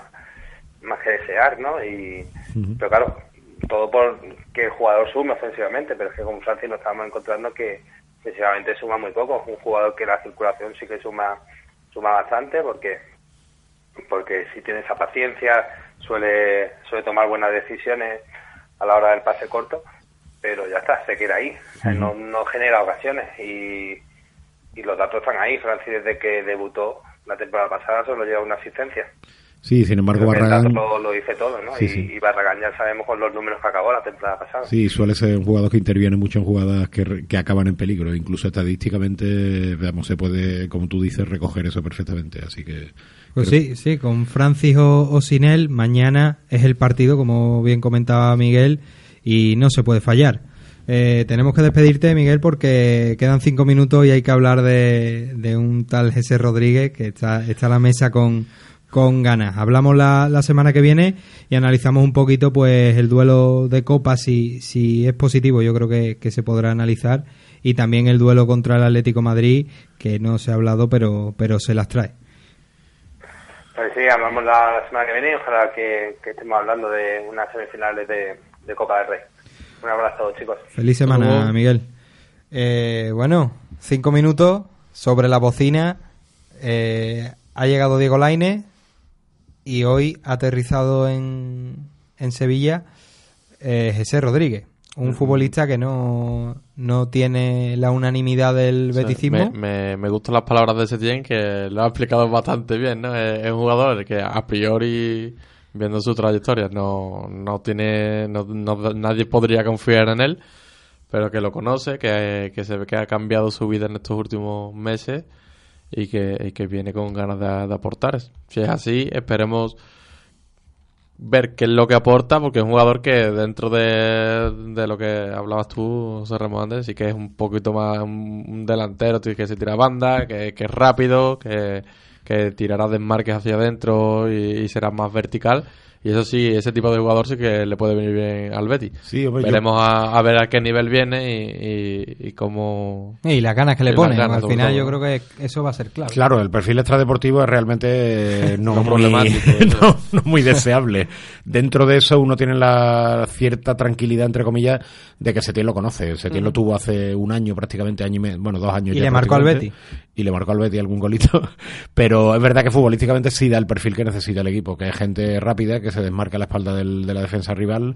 más que desear, ¿no? Y, Pero claro, todo por que el jugador sume ofensivamente, pero es que con Francis nos estamos encontrando que ofensivamente suma muy poco. Un jugador que la circulación sí que suma suma bastante porque porque si tiene esa paciencia suele suele tomar buenas decisiones a la hora del pase corto, pero ya está, se queda ahí, no, no genera ocasiones y, y los datos están ahí. Francis desde que debutó la temporada pasada solo lleva una asistencia. Sí, sin embargo, Creo Barragán. lo, lo dice todo, ¿no? Sí, y, sí. y Barragán ya sabemos con los números que acabó la temporada pasada. Sí, suele ser un jugador que interviene mucho en jugadas que, re- que acaban en peligro. Incluso estadísticamente, veamos, se puede, como tú dices, recoger eso perfectamente. Así que. Pues creo- sí, sí, con Francis o, o sin él, mañana es el partido, como bien comentaba Miguel, y no se puede fallar. Eh, tenemos que despedirte, Miguel, porque quedan cinco minutos y hay que hablar de, de un tal Jesse Rodríguez que está, está a la mesa con, con ganas. Hablamos la, la semana que viene y analizamos un poquito pues el duelo de Copa, si, si es positivo, yo creo que, que se podrá analizar, y también el duelo contra el Atlético Madrid, que no se ha hablado, pero, pero se las trae. Pues sí, hablamos la semana que viene y ojalá que, que estemos hablando de unas semifinales de, de Copa del Rey. Un abrazo a todos, chicos. Feliz semana, Miguel. Eh, bueno, cinco minutos sobre la bocina. Eh, ha llegado Diego Laine y hoy ha aterrizado en, en Sevilla eh, José Rodríguez, un futbolista que no, no tiene la unanimidad del Sí, beticismo. Me, me, me gustan las palabras de Setien, que lo ha explicado bastante bien, ¿no? Es, es un jugador que a priori, viendo su trayectoria, no, no tiene, no, no- nadie podría confiar en él, pero que lo conoce, que, que se ve que ha cambiado su vida en estos últimos meses y que, y que viene con ganas de, aportar. Si es así, esperemos ver qué es lo que aporta, porque es un jugador que dentro de, de lo que hablabas tú, José Ramón sí que es un poquito más un, delantero que se tira banda, que, que es rápido, que, que tirará desmarques hacia adentro y será más vertical. Y eso sí, ese tipo de jugador sí que le puede venir bien al Betis. Sí, hombre, yo- Veremos a, a ver a qué nivel viene y, y, y cómo... Y las ganas que le ponen. ganas, Al final todo. yo creo que eso va a ser clave. Claro, el perfil extradeportivo es realmente no, (laughs) No muy, problemático, (laughs) no, no muy deseable. Dentro de eso uno tiene la cierta tranquilidad, entre comillas, de que Setién lo conoce. Setién lo tuvo hace un año prácticamente, año y medio, bueno, dos años Y ya le marcó al prácticamente. Y le marcó al Betty algún golito. (laughs) Pero es verdad que futbolísticamente sí da el perfil que necesita el equipo, que es gente rápida, que se desmarca a la espalda del- de la defensa rival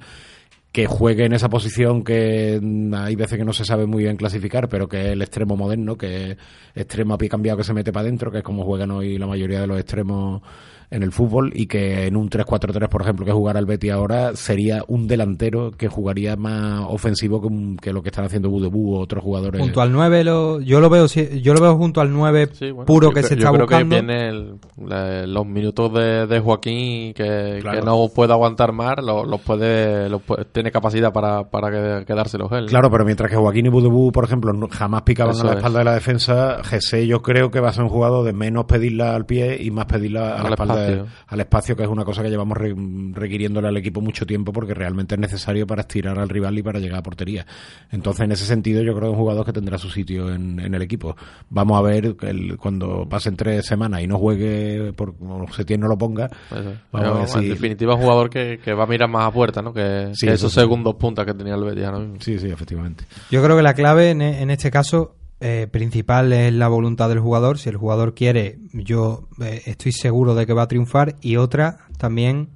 que juegue en esa posición que hay veces que no se sabe muy bien clasificar, pero que es el extremo moderno, que es extremo a pie cambiado que se mete para adentro, que es como juegan hoy la mayoría de los extremos en el fútbol, y que en un 3-4-3, por ejemplo, que jugara el Betty ahora, sería un delantero que jugaría más ofensivo que, lo que están haciendo Budebú o otros jugadores. Junto al 9, lo, yo, lo veo, si- yo lo veo junto al 9 Bueno, puro yo que creo- se yo está creo buscando. que viene el- la- los minutos de, de Joaquín que, Claro. que no puede aguantar más, los, puede, los puede- tiene capacidad para, para que- quedárselos él. Claro, pero mientras que Joaquín y Budebú, por ejemplo, no- jamás picaban Eso a la es. espalda de la defensa, Gese yo creo que va a ser un jugador de menos pedirla al pie y más pedirla a la espalda espacio. al espacio, que es una cosa que llevamos re- requiriéndole al equipo mucho tiempo porque realmente es necesario para estirar al rival y para llegar a portería. Entonces, en ese sentido, yo creo que es un jugador que tendrá su sitio en, en el equipo. Vamos a ver el- cuando pasen tres semanas y no juegue, por, o Setién no lo ponga, Eso es. vamos a ver Pero, En definitiva, un jugador que, que va a mirar más a puerta, ¿no? Que, Sí, que eso esos sí. segundos puntas que tenía el Betis ahora mismo. Sí, sí, efectivamente. Yo creo que la clave en, en este caso eh, principal es la voluntad del jugador. Si el jugador quiere, yo eh, estoy seguro de que va a triunfar. Y otra, también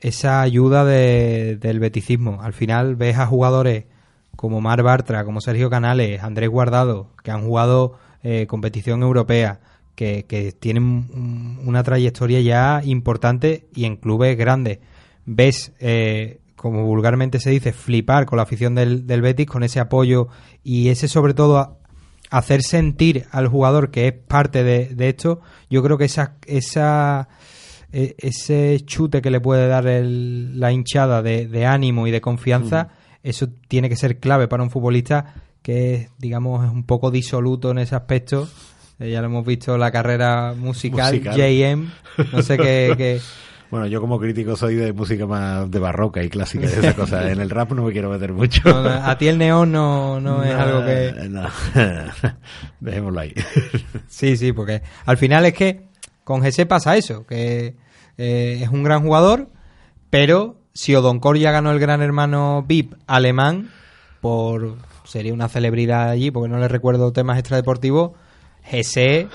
esa ayuda de- del beticismo. Al final ves a jugadores como Mar Bartra, como Sergio Canales, Andrés Guardado, que han jugado eh, competición europea, que, que tienen un- una trayectoria ya importante y en clubes grandes. Ves, como vulgarmente se dice, flipar con la afición del, del Betis, con ese apoyo y ese sobre todo hacer sentir al jugador que es parte de, de esto, yo creo que esa, esa e- ese chute que le puede dar el- la hinchada de, de ánimo y de confianza, eso tiene que ser clave para un futbolista que es, digamos, es un poco disoluto en ese aspecto. Eh, ya lo hemos visto la carrera musical, Musical. JM, no sé qué, (laughs) qué- Bueno, yo como crítico soy de música más de barroca y clásica, de esas (laughs) cosas. En el rap no me quiero meter mucho. no, no, a ti el neón no, no es algo que... no. (laughs) Dejémoslo ahí. (laughs) Sí, sí, porque al final es que con GC pasa eso, que, eh, es un gran jugador, pero si Odonkor ya ganó el Gran Hermano VIP alemán, por sería una celebridad allí, porque no le recuerdo temas extradeportivos, GC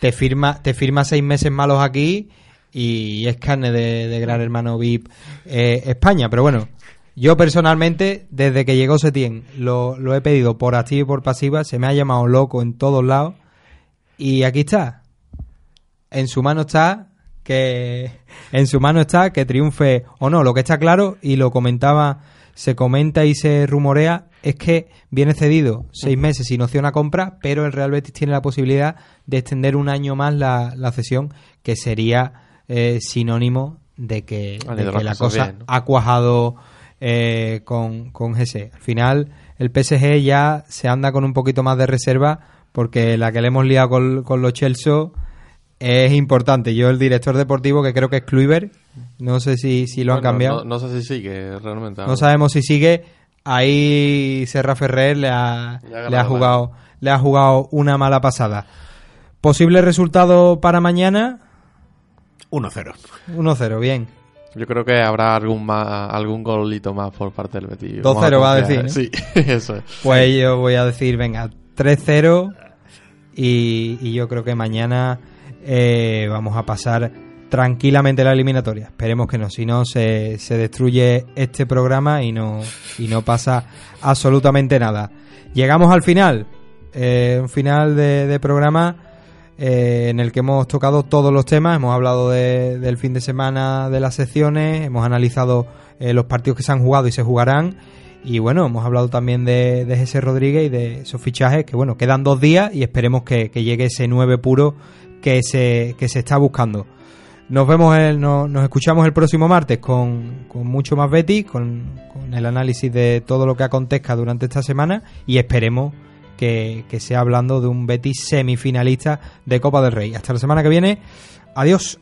te firma, te firma seis meses malos aquí y es carne de, de Gran Hermano VIP eh, España. Pero bueno, yo personalmente, desde que llegó Setien, lo, lo he pedido por activa y por pasiva, se me ha llamado loco en todos lados y aquí está. En su mano está que en su mano está que triunfe o no. Lo que está claro y lo comentaba, se comenta y se rumorea es que viene cedido seis meses sin opción a compra, pero el Real Betis tiene la posibilidad de extender un año más la, la cesión, que sería eh, sinónimo de que, Vale, de de que las la cosa bien, ¿no? ha cuajado eh, con, con GC. Al final, el PSG ya se anda con un poquito más de reserva porque la que le hemos liado con, con los Chelsea es importante. Yo, el director deportivo, que creo que es Kluivert, no sé si, si lo han cambiado. No, no sé si sigue realmente. No sabemos si sigue. Ahí Serra Ferrer le ha, Le ha le ha agarrado jugado le ha jugado una mala pasada. Posible resultado para mañana 1-0. 1-0, bien. Yo creo que habrá algún más, algún golito más por parte del Betis. 2-0 Vamos va a decir. Sí, ¿no? (laughs) eso es. Pues yo voy a decir, venga, 3-0 y, y yo creo que mañana eh, vamos a pasar tranquilamente la eliminatoria. Esperemos que no, si no se, se destruye este programa y no, y no pasa absolutamente nada. Llegamos al final, eh, un final de, de programa eh, en el que hemos tocado todos los temas, hemos hablado de- del fin de semana de las secciones, hemos analizado eh, los partidos que se han jugado y se jugarán. Y bueno, hemos hablado también de, de Jesse Rodríguez y de esos fichajes que bueno, quedan dos días y esperemos que, llegue ese 9 puro que se, que se está buscando. Nos vemos, el, no- nos escuchamos el próximo martes con, con mucho más Betty, con, con el análisis de todo lo que acontezca durante esta semana y esperemos que, sea hablando de un Betis semifinalista de Copa del Rey. Hasta la semana que viene. Adiós.